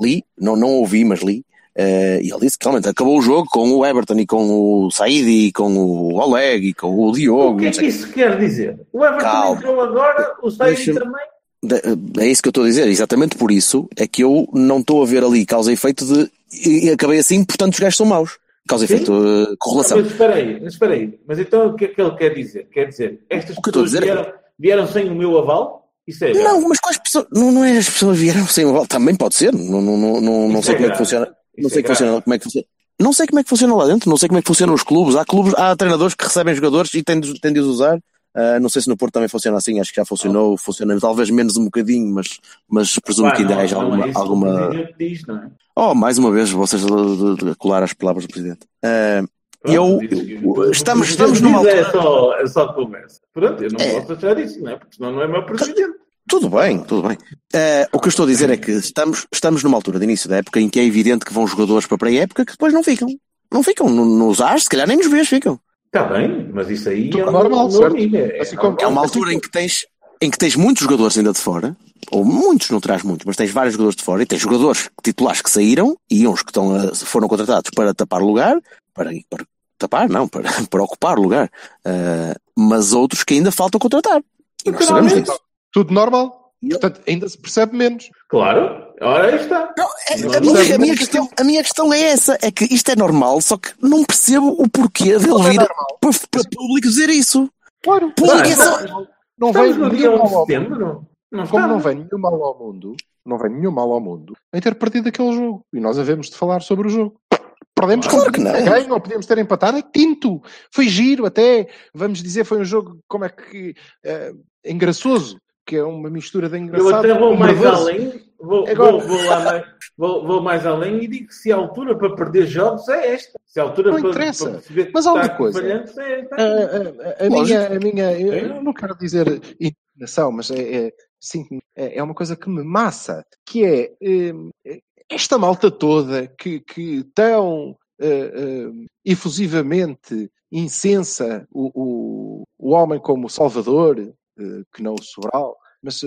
C: li, não, não ouvi, mas li, eh, e ele disse que realmente acabou o jogo com o Everton e com o Said e com o Oleg e com o Diogo.
A: O que é
C: não
A: que isso quer dizer? O Everton
C: Calma.
A: entrou agora, o
C: Deixa-me-
A: também.
C: De- É isso que eu estou a dizer, exatamente por isso é que eu não estou a ver ali causa e efeito de. E acabei assim, portanto os gajos são maus. Causa e efeito, eh, correlação.
A: Mas espera aí, mas espera aí. Mas então o que é que ele quer dizer? Quer dizer, estas
C: O que
A: pessoas
C: dizer é-
A: vieram, vieram sem o meu aval? Isso é
C: Não, mas quais pessoas. Não, não é as pessoas vieram sem o Também pode ser. Não, não, não, não, não sei
A: é
C: como é que funciona.
A: Isso
C: Não sei
A: é
C: que funciona, como é que funciona. Não sei como é que funciona lá dentro, não sei como é que funcionam os clubes. Há clubes, há treinadores que recebem jogadores e têm de, têm de os usar. Ah, não sei se no Porto também funciona assim, acho que já funcionou, funciona talvez menos um bocadinho, mas, mas presumo que ainda
A: não,
C: haja
A: não
C: alguma.
A: é
C: alguma...
A: diz, é?
C: Oh, mais uma vez, vocês colar as palavras do Presidente. Ah,
A: Pronto,
C: eu,
A: que-
C: estamos, estamos numa
A: diz É
C: altura.
A: só, é só conversa. Pronto, eu não
C: É.
A: posso achar isso, não é? Porque senão não é meu presidente.
C: Tudo bem, tudo bem. Eh, o que eu estou a dizer é que estamos, estamos numa altura de início da época em que é evidente que vão jogadores para a pré-época que depois não ficam. Não ficam. No- Nos AS, se calhar nem nos vês ficam.
A: Está bem, mas isso aí
B: Tudo
A: é
B: normal,
A: um
B: certo?
A: amigo, é-
B: Assim como-
C: É uma
B: Assim
C: altura em que tens, em que tens muitos jogadores ainda de fora, ou muitos, não terás muitos, mas tens vários jogadores de fora, e tens jogadores titulares que saíram, e uns que estão a- foram contratados para tapar lugar, para, para tapar, não, para, para ocupar lugar, Eh, mas outros que ainda faltam contratar. E nós sabemos disso.
B: Tudo normal. Portanto, ainda se percebe menos.
A: Claro, ora aí está.
C: Não, é- a, minha, a, minha questão, a minha questão é essa, é que isto é normal, só que não percebo o porquê dele
B: Não é
C: vir para, para público dizer isso.
B: Claro.
C: Público
A: Vai,
C: é só...
A: não-
B: Não vem nenhum
A: 1
B: mal
A: de
B: ao
A: setembro. Não
B: Como não vem nenhum mal ao mundo, não vem nenhum mal ao mundo em ter perdido aquele jogo. E nós havemos de falar sobre o jogo. Perdemos
C: Claro
B: como
C: que não.
B: podíamos ter ganho, ou podíamos ter empatado, é tinto. Foi giro até, vamos dizer, foi um jogo, como é que, eh, engraçoso, que é uma mistura de
A: Eu
B: engraçado
A: até vou mais
B: nervoso.
A: além, vou,
B: Agora-
A: vou, vou, lá mais, vou, vou mais além e digo que se a altura para perder jogos é esta. Se a altura
B: Não
A: para,
B: interessa.
A: para perceber
B: Mas há
A: está
B: coisa.
A: é.
B: A, a- a
C: Lógico.
B: minha, a minha, eu,
A: É.
B: eu não quero dizer indignação, mas é, é, sim, é é uma coisa que me massa, que é eh, esta malta toda que, que tão eh, eh, efusivamente incensa o, o, o homem como Salvador, eh, que não o Sobral, mas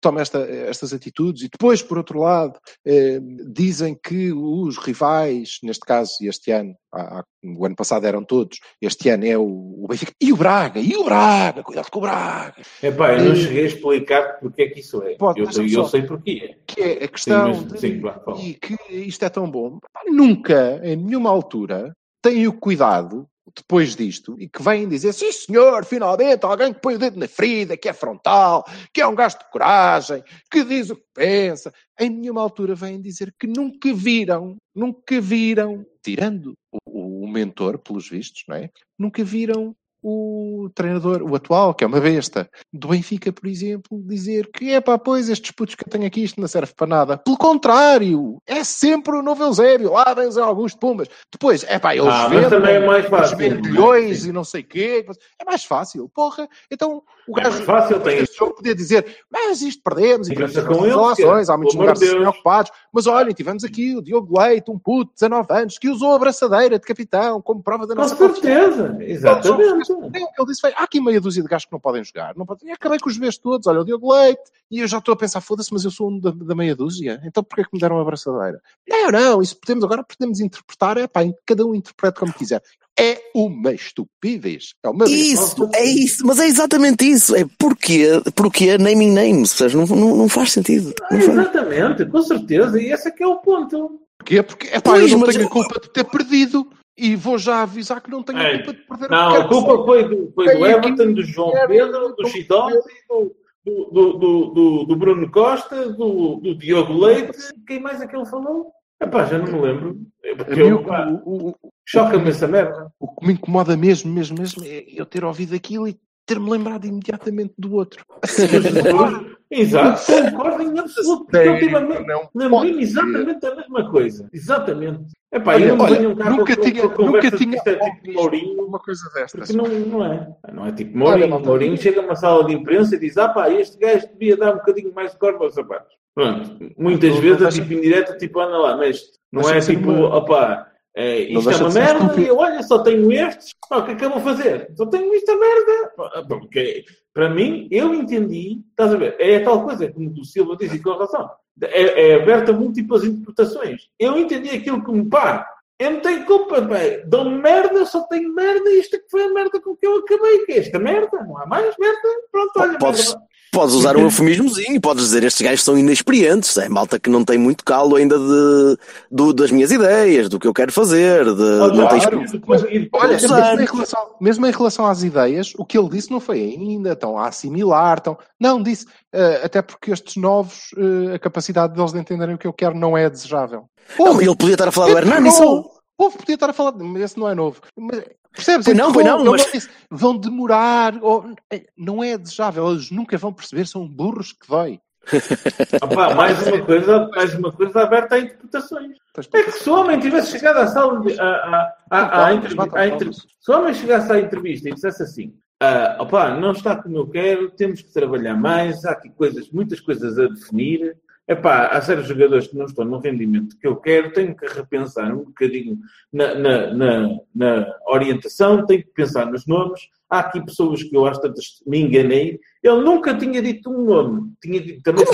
B: toma esta- estas atitudes e depois, por outro lado, eh, dizem que os rivais, neste caso, este ano, há- há- o ano passado eram todos, este ano é o, o Benfica e o Braga, e o Braga, cuidado com o Braga,
A: Epá, eu não cheguei a explicar porque é que isso é.
B: Pode,
A: eu, eu
B: só.
A: sei porque é.
B: que é a questão
A: mas-
B: de
A: sim, fala.
B: e que isto é tão bom. Nunca, em nenhuma altura, têm o cuidado, depois disto, e que vêm dizer, sim senhor, finalmente, alguém que põe o dedo na ferida, que é frontal, que é um gasto de coragem, que diz o que pensa. Em nenhuma altura vêm dizer que nunca viram, nunca viram, tirando o, o mentor, pelos vistos, não é? Nunca viram o treinador, o atual, que é uma besta, do Benfica, por exemplo, dizer que é pá, pois estes putos que eu tenho aqui, isto não serve para nada. Pelo contrário, é sempre o novo Eusébio. Lá vem Zé Augusto Pumbas. Depois, é pá, eles
A: Ah,
B: vendem,
A: também é mais fácil.
B: vendem milhões e não sei o quê. É mais fácil, porra. Então o
A: É
B: gajo
A: fácil, tem
B: este jogo podia dizer, mas isto perdemos e tivemos
A: com
B: relações,
A: é,
B: há muitos
A: de
B: lugares
A: Deus.
B: ocupados. Mas olhem, tivemos aqui o Diogo Leite, um puto, 19 anos, que usou a braçadeira de capitão como prova da
A: Com
B: nossa confiança.
A: certeza, exatamente.
B: Ele disse há aqui meia dúzia de gajos que não podem jogar. Não podem... E acabei com os bebês todos. Olha, o Diogo Leite. E eu já estou a pensar: foda-se, mas eu sou um da, da meia dúzia. Então porquê que me deram uma abraçadeira? Não, não. Isso podemos agora podemos interpretar. É pá, cada um interpreta como quiser. É uma estupidez. É uma
C: Isso, é isso, mas é exatamente isso. É porquê, porquê naming names? Não, não, não faz sentido.
A: Ah,
C: Não faz.
A: exatamente, com certeza, e esse é que é o ponto.
B: Porquê? Porque é pá,
C: Pois,
B: eu não
C: mas
B: tenho a culpa de ter perdido. E vou já avisar que não tenho a
A: Ei,
B: culpa de perder
A: Não, a culpa foi do, foi do
B: aqui-
A: Everton, do João Pedro, do Chidão, do, do, do, do, Bruno Costa, do, do Diogo Leite. Quem mais é que ele falou? Epá, já não me lembro. É choca-me essa merda.
B: o que me incomoda mesmo, mesmo, mesmo, é eu ter ouvido aquilo e ter-me lembrado imediatamente do outro.
A: Exato, concordo em absoluto. Eu tive a me-
B: pode
A: exatamente a mesma coisa. Exatamente. Epá,
B: Olha,
A: eu não
B: olha, nunca
A: com-
B: tinha- nunca tinha
A: é tipo Mourinho.
B: uma coisa destas.
A: Porque não, não é. Não é tipo Mourinho.
B: malta,
A: Mourinho chega a uma sala de imprensa e diz: Ah, pá, este gajo devia dar um bocadinho mais de corpo aos sapatos. Pronto. Muitas
B: Não,
A: vezes
B: não
A: é tipo indireto, tipo, anda lá, mas não é tipo,
B: uma-
A: opá, é, isto é uma merda e eu, olha, só tenho estes. Pá, o que é que eu vou fazer? Só tenho esta merda. Pá, Porque, para mim, eu entendi, estás a ver? É a tal coisa, como o Silva diz e com razão. É, é aberta a múltiplas interpretações. Eu entendi aquilo como, pá, eu não tenho culpa, pá. Dou-me merda, só tenho merda e isto é que foi a merda com que eu acabei. Que é esta merda, não há mais merda. Pronto, olha,
C: Podes,
A: merda.
C: Podes usar um eufemismozinho, podes dizer estes gajos são inexperientes, é malta que não tem muito calo ainda de, do- das minhas ideias, do que eu quero fazer, de, não tem
B: claro.
C: experiência.
A: Depois-
B: Olha, mesmo em, relação, mesmo em relação às ideias, o que ele disse não foi ainda, estão a assimilar, estão... Não, disse, eh, até porque estes novos, eh, a capacidade deles de entenderem o que eu quero não é desejável.
C: Não, ele podia estar a falar do Hernani só.
B: Houve, podia estar a falar, mas esse não é novo. Mas, percebes?
C: Pois não,
B: Enterrou,
C: não, mas-
B: disse, vão demorar, ou, eh, não é desejável, eles nunca vão perceber, são burros que dói.
A: Opá, mais uma coisa, mais uma coisa aberta a interpretações. É que se o homem tivesse chegado à sala de, à, à, à, à entrevi- à entre- se o homem chegasse à entrevista e dissesse assim, ah, opá, não está como eu quero, temos que trabalhar mais, há aqui coisas, muitas coisas a definir. Epá, há certos jogadores que não estão no rendimento que eu quero, tenho que repensar um bocadinho na, na, na, na orientação, tenho que pensar nos nomes. Há aqui pessoas que eu às tantas me enganei. Ele nunca tinha dito um nome. Tinha dito também.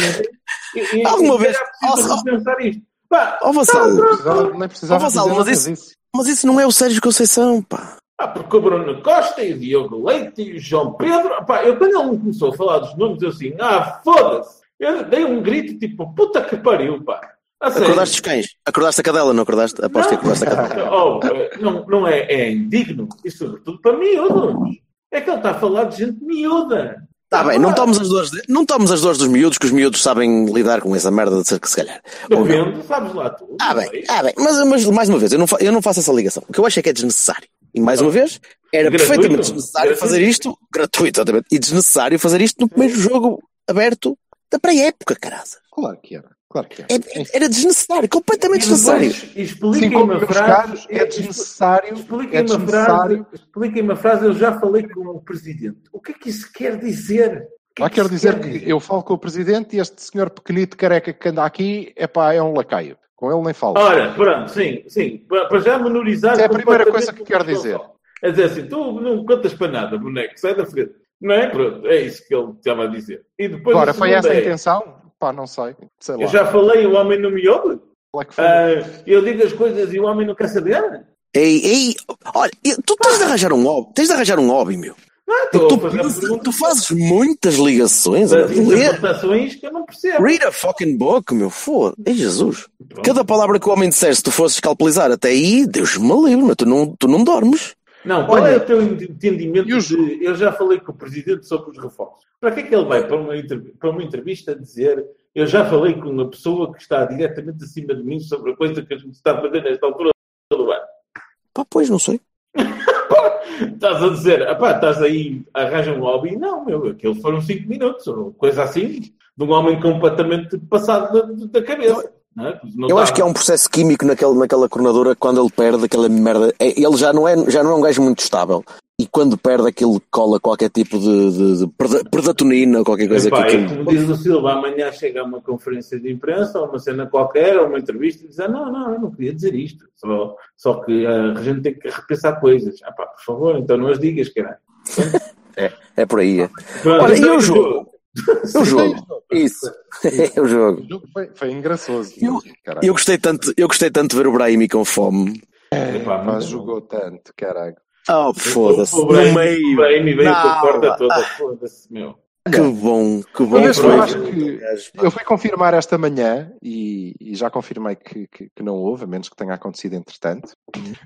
A: E, e,
C: Alguma
A: e
C: vez-
A: era preciso
C: Oh,
A: repensar isto. Pá,
C: Ó Vassalo,
B: Precisava- nem precisava
C: Ó, Vassalo,
B: dizer
C: mas isso-
B: disso.
C: mas isso não é o Sérgio Conceição, pá.
A: Ah, porque o Bruno Costa e o Diogo Leite e o João Pedro. Pá, eu quando ele me começou a falar dos nomes, eu assim, ah, foda-se. Eu dei um grito tipo, puta que pariu, pá. A sério.
C: Acordaste os cães? Acordaste a cadela, não acordaste? Aposto que acordaste a cadela.
A: Oh, não, não é, é indigno. E sobretudo para miúdos. É que ele está a falar de gente miúda.
C: Tá bem, não tomes as dores, de- não tomes as dores dos miúdos, que os miúdos sabem lidar com essa merda de ser que se calhar. Não.
A: Depende, sabes lá tu.
C: Ah
A: não
C: bem, ah bem, mas, mas mais uma vez, eu não, eu não faço essa ligação. O que eu acho é que é desnecessário. E mais uma vez, era
A: Gratuito.
C: perfeitamente desnecessário
A: Gratuito.
C: fazer isto, gratuito, exatamente, e desnecessário fazer isto no primeiro jogo aberto da pré-época, carasa.
B: Claro que era, claro que era.
C: É- Era desnecessário, completamente
A: E depois,
C: desnecessário.
B: Sim,
A: Expliquem
B: como
A: uma
B: meus
A: frase.
B: é desnecessário,
A: Expliquem
B: é
A: uma frase.
B: desnecessário.
A: Expliquem uma frase. Eu já falei com o presidente. O que é que isso quer dizer? Que é
B: Lá
A: que
B: quero dizer
A: quer
B: que eu falo com o presidente e este senhor pequenito careca que anda aqui, é pá, é um lacaio. Com ele nem falo.
A: Ora, pronto, sim, sim. Para já menorizar.
B: É a primeira coisa que quero dizer.
A: É dizer assim, tu não contas para nada, boneco, sai da frente. Não é? Pronto, é isso que ele estava a dizer. E depois
B: Agora, foi essa a
A: é,
B: intenção? Pá, não sei. Sei lá.
A: Eu já falei, o homem não me ouve.
B: É?
A: Ah, eu digo as coisas e o homem não quer saber.
C: Ei, ei, olha, tu tens de arranjar um hobby, tens de arranjar um hobby, meu.
A: Não,
C: Tu,
A: estou a
C: tu,
A: perguntas
C: tu fazes muitas ligações,
A: interpretações que eu não percebo.
C: read a fucking book, meu, foda. Ei, Jesus.
A: Pronto.
C: Cada palavra que o homem disser, se tu fosses calculizar até aí, Deus me livre, meu, tu não, tu não dormes.
A: Não, qual
B: Olha,
A: é o teu entendimento
B: os-
A: de... Eu já falei com o Presidente sobre os reforços. Para que é que ele vai para uma, para uma entrevista dizer eu já falei com uma pessoa que está diretamente acima de mim sobre a coisa que a gente está a fazer nesta altura do ano?
C: Pá, pois, não sei.
A: estás a dizer, pá, estás aí, arranja um hobby. Não, meu, aquilo foram 5 minutos, ou coisa assim, de um homem completamente passado da, da cabeça. É?
C: Eu acho que é um processo químico naquele, naquela coordenadora quando ele perde aquela merda. é- Ele já não, é, já não é um gajo muito estável. E quando perde aquilo cola qualquer tipo de, de, de preda- predatonina ou qualquer coisa
A: Epá,
C: que
A: é
C: aquilo.
A: como diz o Silva, amanhã chega a uma conferência de imprensa ou uma cena qualquer, ou uma entrevista e diz: ah, não, não, eu não queria dizer isto. Só, só que a gente tem que repensar coisas. Ah, pá, por favor, então não as digas, caralho.
C: É por aí. É, Olha, e
A: então
C: o
A: é
C: jogo? é o jogo. Isso. É o jogo.
B: O jogo foi, foi engraçoso.
C: Eu-. Eu gostei tanto, eu gostei tanto de ver o Brahimi com fome.
A: Epá,
B: Mas
A: muito
B: jogou tanto, caralho.
C: Oh, foda-se.
A: O
C: No
A: Brahim, o
C: meio.
A: Brahim veio com a porta toda, foda-se, meu.
C: Que bom, que bom.
B: Mas eu que eu fui confirmar esta manhã e, e já confirmei que, que- que não houve, a menos que tenha acontecido entretanto.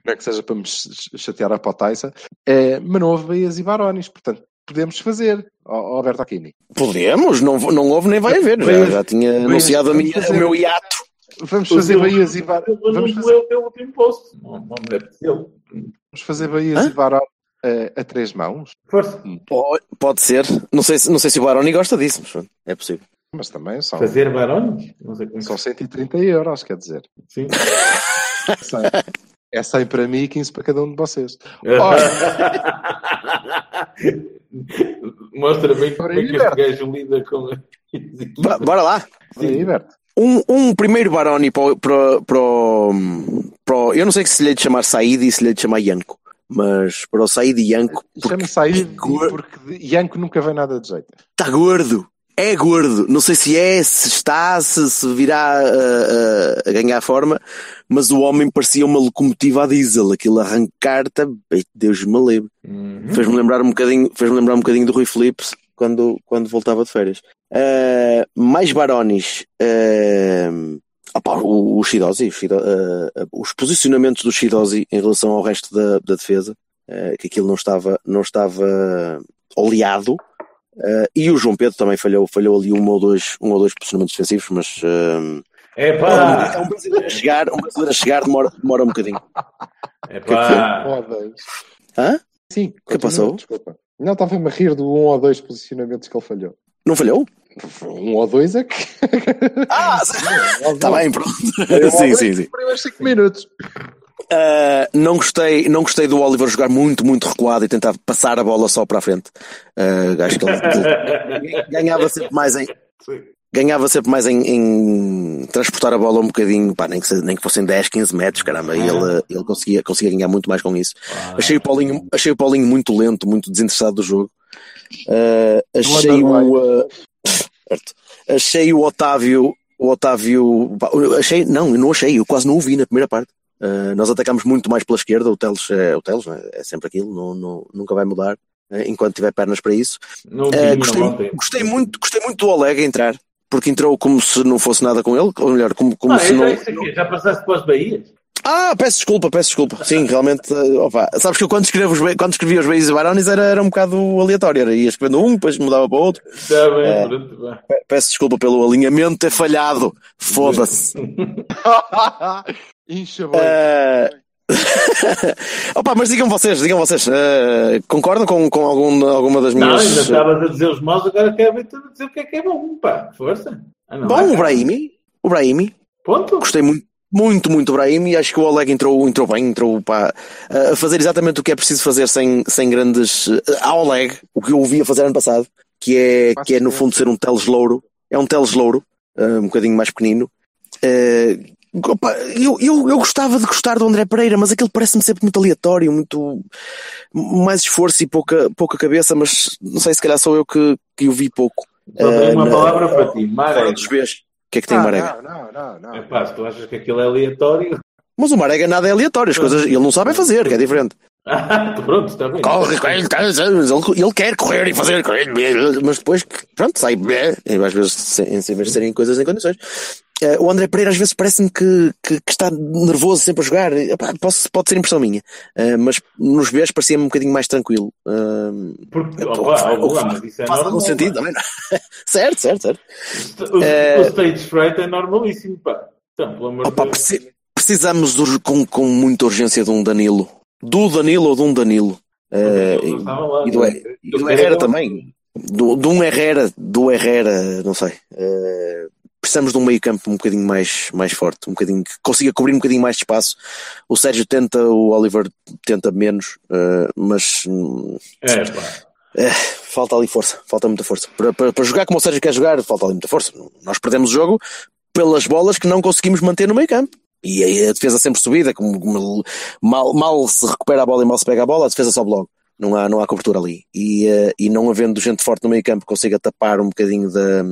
B: Não é que seja para me ch- chatear a Potaisa. É, mas não houve Bahias e Barones, portanto podemos fazer, ó ó Alberto Aquini.
C: Podemos, não, não houve nem vai haver. Já, já tinha anunciado a minha, o meu hiato.
B: Vamos fazer
A: O
B: Bahias e Barones.
A: Vamos fazer
B: fazer,
A: o teu último post. Não, não me deve ser.
B: vamos fazer Bahias e Barones eh, a três mãos,
A: Força.
C: Pode ser. Não sei, se- não sei se o Baroni gosta disso, mas é possível.
B: mas também são,
A: Fazer? Não sei como
B: são 130 euros, quer dizer.
A: Sim.
B: É 100 para mim e 15 para cada um de vocês.
A: Mostra bem como é que este gajo lida com.
C: Ba- Bora lá.
B: Berto?
C: Um, um primeiro Baroni para, o- para, Eu não sei se lhe hei de chamar Said e se lhe hei de chamar Yanko. Mas para o Said e Yanko, porque
B: Chama-se aí
C: Gor-
B: porque Yanko nunca vem nada de jeito.
C: está gordo. É gordo. Não sei se é, se está, se, se virá a, a- a ganhar forma, mas o homem parecia uma locomotiva a diesel. Aquilo arrancar-te, Deus me livre.
A: Uhum.
C: Fez-me lembrar um bocadinho, fez-me lembrar um bocadinho do Rui Phillips quando, quando voltava de férias. Ah, mais Barones. ah, opá, o, o Shidozi, o Shido- ah, os posicionamentos do Shidozi em relação ao resto da, da defesa, que aquilo não estava, não estava oleado. Ah, e o João Pedro também falhou, falhou ali um ou dois, um ou dois posicionamentos defensivos, mas ah,
A: É
C: é
A: pá!
C: um brasileiro a chegar, um brasileiro a chegar demora, demora um bocadinho.
A: É pá!
B: Foda-se.
C: Hã?
B: Sim,
C: que
B: continua,
C: passou?
B: Desculpa. Não, estava-me a rir do um ou dois posicionamentos que ele falhou.
C: Não falhou?
B: Um ou dois é que.
C: Ah, está bem, pronto. sim, sim, sim.
B: Os primeiros 5 minutos.
C: Uh, não gostei, não gostei do Oliver jogar muito, muito recuado e tentar passar a bola só para a frente. Uh, acho que ele ganhava sempre mais em ganhava sempre mais em, em transportar a bola um bocadinho, pá, nem, que, nem que fossem 10, 15 metros, caramba, e ele, ele conseguia, conseguia ganhar muito mais com isso. Achei o Paulinho, achei o Paulinho muito lento, muito desinteressado do jogo. Uh, achei o uh, achei o Otávio, o Otávio, achei, não, eu não achei, eu quase não o vi na primeira parte. Uh, nós atacámos muito mais pela esquerda, o Teles é o Teles, né? é sempre aquilo, não, não- nunca vai mudar, eh, enquanto tiver pernas para isso. Uh, gostei, gostei muito, gostei muito do Oleg a entrar, porque entrou como se não fosse nada com ele, ou melhor, como, como
A: Ah,
C: se
A: é
C: não.
A: isso aqui, já passaste para as Bahias?
C: Ah, peço desculpa, peço desculpa. Sim, realmente, opa, sabes que eu quando, escrevo os, quando escrevia os Baís e Barones era, era um bocado aleatório, era ia escrevendo um, depois mudava para outro.
A: Está bem,
C: É.
A: pronto,
C: Peço desculpa pelo alinhamento ter falhado. Foda-se.
B: Incha boi.
C: Eh, Opa, mas digam vocês, digam vocês, eh, concordam com, com algum, alguma das
A: Não,
C: minhas.
A: ainda estavas a dizer os maus, agora quero ver-te a dizer o que é que é bom, pá, força. Ah, não,
C: Bom,
A: vai,
C: o. Brahimi, o Brahimi,
A: Ponto.
C: gostei muito, muito, muito do Brahimi e acho que o Oleg entrou, entrou bem, entrou pá, a fazer exatamente o que é preciso fazer sem, sem grandes. eh, A Oleg, o que eu ouvi a fazer ano passado, que é, que é no fundo ser um Teles Louro, é um Teles Louro, eh, um bocadinho mais pequenino. Opa, eu, eu, eu gostava de gostar do André Pereira, mas aquele parece-me sempre muito aleatório, muito mais esforço e pouca, pouca cabeça, mas não sei se calhar sou eu que, que o vi pouco.
A: Só tenho
C: Eh,
A: uma
C: na-
A: palavra para ti,
C: Fora
A: Marega.
C: dos Bs. O que é que tem
B: não,
C: Marega?
B: não, não, não,
A: É
B: não.
A: pá, se tu achas que aquilo é aleatório.
C: Mas o Marega nada é aleatório, as coisas ele não sabe é fazer, que é diferente.
A: Ah, pronto, está bem.
C: Corre, corre, ele, ele quer correr e fazer, mas depois, pronto, sai, e às vezes, sem, em vez de serem coisas em condições. Eh, o André Pereira às vezes parece-me que, que, que está nervoso sempre a jogar. Epá, posso- pode ser impressão minha, Eh, mas nos Bs parecia-me um bocadinho mais tranquilo. Eh,
A: Porque, opa, lá, mas isso é
C: faz algum sentido também, é? certo, certo, certo.
A: O, o stage fright é normalíssimo, pá. Então, pelo amor de
C: Opa, preci- precisamos com, com muita urgência de um Danilo. Do Danilo ou de um Danilo. Uh, e, do, e do Herrera também. Do, de um Herrera, do Herrera, não sei. Uh, precisamos de um meio campo um bocadinho mais, mais forte, um bocadinho que consiga cobrir um bocadinho mais de espaço. O Sérgio tenta, o Oliver tenta menos, uh, mas
A: é, pá.
C: É, falta ali força, falta muita força. Para, para, para, jogar como o Sérgio quer jogar, falta ali muita força. Nós perdemos o jogo pelas bolas que não conseguimos manter no meio campo. E aí a defesa sempre subida, como mal, mal se recupera a bola e mal se pega a bola, a defesa sobe logo. Não há, não há cobertura ali. E, uh, e não havendo gente forte no meio campo que consiga tapar um bocadinho da,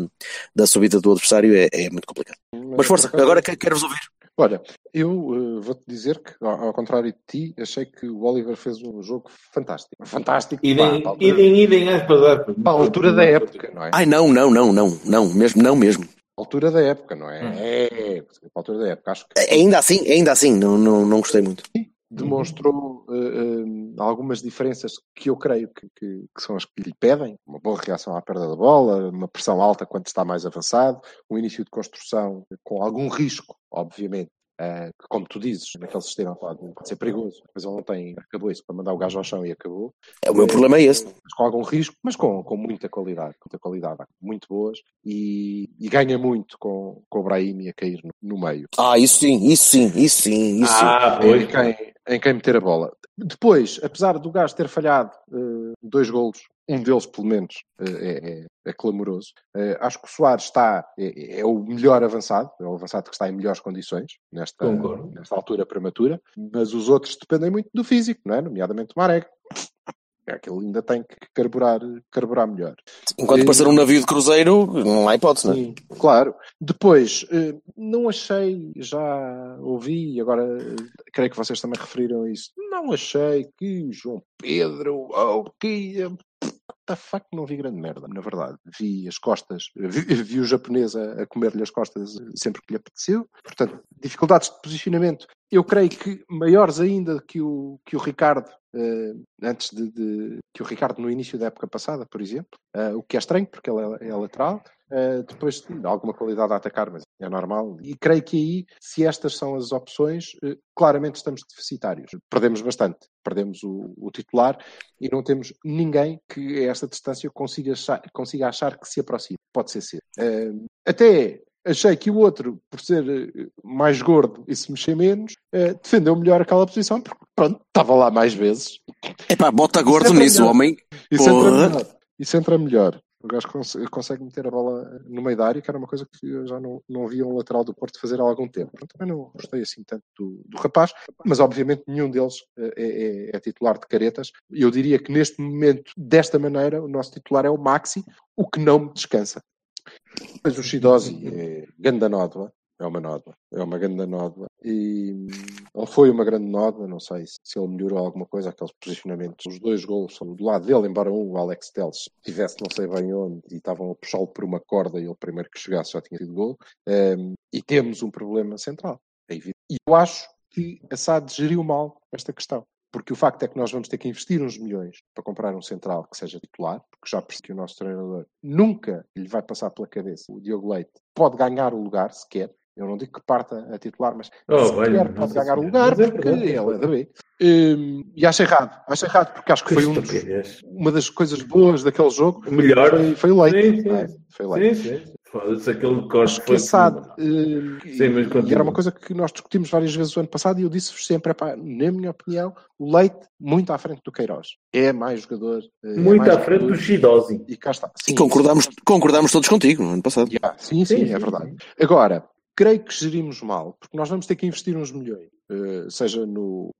C: da subida do adversário é, é muito complicado. Mas força, agora quero-vos ouvir.
B: Olha, eu uh, vou-te dizer que, ao, ao, contrário de ti, achei que o Oliver fez um jogo fantástico. Fantástico.
A: Idem, pá, idem, idem,
B: para a altura da época, não é?
C: Ai, não, não, não, não, não, mesmo, não mesmo
B: altura da época, não é? Hum. É, altura da época, acho que.
C: Ainda assim, ainda assim, não, não, não gostei muito.
B: Sim, demonstrou uh, algumas diferenças que eu creio que, que, que, são as que lhe pedem: uma boa reação à perda da bola, uma pressão alta quando está mais avançado, um início de construção com algum risco, obviamente, Uh, que, como tu dizes, naquele sistema pode, pode ser perigoso, mas ele não tem isso para mandar o gajo ao chão e acabou.
C: É, o meu problema é esse.
B: Mas com algum risco, mas com, com muita qualidade, muita qualidade, muito boas e, e ganha muito com, com o Brahim a cair no, no, meio.
C: Ah, isso sim, isso sim, isso sim, isso
B: ah, sim. Em quem, em quem meter a bola. Depois, apesar do gajo ter falhado uh, dois golos um deles pelo menos é, é, é clamoroso. acho que o Soares está, é, é, o melhor avançado, é o avançado que está em melhores condições nesta, nesta altura prematura, mas os outros dependem muito do físico, não é? Nomeadamente o Marek. É que ele ainda tem que carburar, carburar melhor.
C: Enquanto para ser um navio de cruzeiro, não há hipótese, não é? Sim,
B: claro. Depois, não achei, já ouvi, agora creio que vocês também referiram isso, não achei que o João Pedro, oh, que the fuck, não vi grande merda, na verdade. Vi as costas, vi, vi o japonês a, a comer-lhe as costas sempre que lhe apeteceu. Portanto, dificuldades de posicionamento, eu creio que maiores ainda que o, que o Ricardo, uh, antes de, de, que o Ricardo no início da época passada, por exemplo, uh, o que é estranho, porque ele é, é lateral. Uh, depois alguma qualidade a atacar, mas é normal. E creio que aí, se estas são as opções, claramente estamos deficitários. Perdemos bastante. Perdemos o, o, titular e não temos ninguém que a esta distância consiga achar, consiga achar que se aproxime. Pode ser cedo. até achei que o outro, por ser mais gordo e se mexer menos, defendeu melhor aquela posição, porque pronto, estava lá mais vezes.
C: Epá, bota gordo nisso, o homem.
B: Isso entra melhor. Isso entra melhor. O gajo cons consegue meter a bola no meio da área, que era uma coisa que eu já não, não via um lateral do Porto fazer há algum tempo. Eu também não gostei assim tanto do, do rapaz, mas obviamente nenhum deles eh, é, é, é, titular de caretas. Eu diria que neste momento, desta maneira, o nosso titular é o Maxi, o que não me descansa. Mas o Shidozi é grande nódoa, é uma nódoa, é uma grande nódoa. E ele foi uma grande nódoa, não sei se, ele melhorou alguma coisa, aqueles posicionamentos. Os dois gols são do lado dele, embora um, o Alex Teles, tivesse não sei bem onde e estavam a puxá-lo por uma corda e ele primeiro que chegasse já tinha sido gol. Um, e temos um problema central, é evidente. E eu acho que a SAD geriu mal esta questão. Porque o facto é que nós vamos ter que investir uns milhões para comprar um central que seja titular, porque já percebi que o nosso treinador nunca lhe vai passar pela cabeça. O Diogo Leite pode ganhar o lugar, sequer. Eu não digo que parta a titular, mas oh, sequer pode ganhar o lugar, é porque ele é da B. Um, e acho errado, acho errado, porque acho que, que foi um dos, uma das coisas boas daquele jogo.
A: O melhor
B: foi, foi o Leite. Sim, sim. É?
A: Foi o Leite. Sim, sim. Foda-se aquele corte.
B: Foi. Uh, Sim, mas e era uma coisa que nós discutimos várias vezes o ano passado e eu disse-vos sempre: epá, na minha opinião, o Leite muito à frente do Queiroz. É mais jogador.
A: Uh, muito
B: é
A: à frente do Chidosi.
B: E cá está.
C: Sim, e concordamos, concordamos todos contigo no ano passado.
B: Yeah, sim, sim, sim, é verdade. Agora, creio que gerimos mal, porque nós vamos ter que investir uns milhões. Uh, seja no.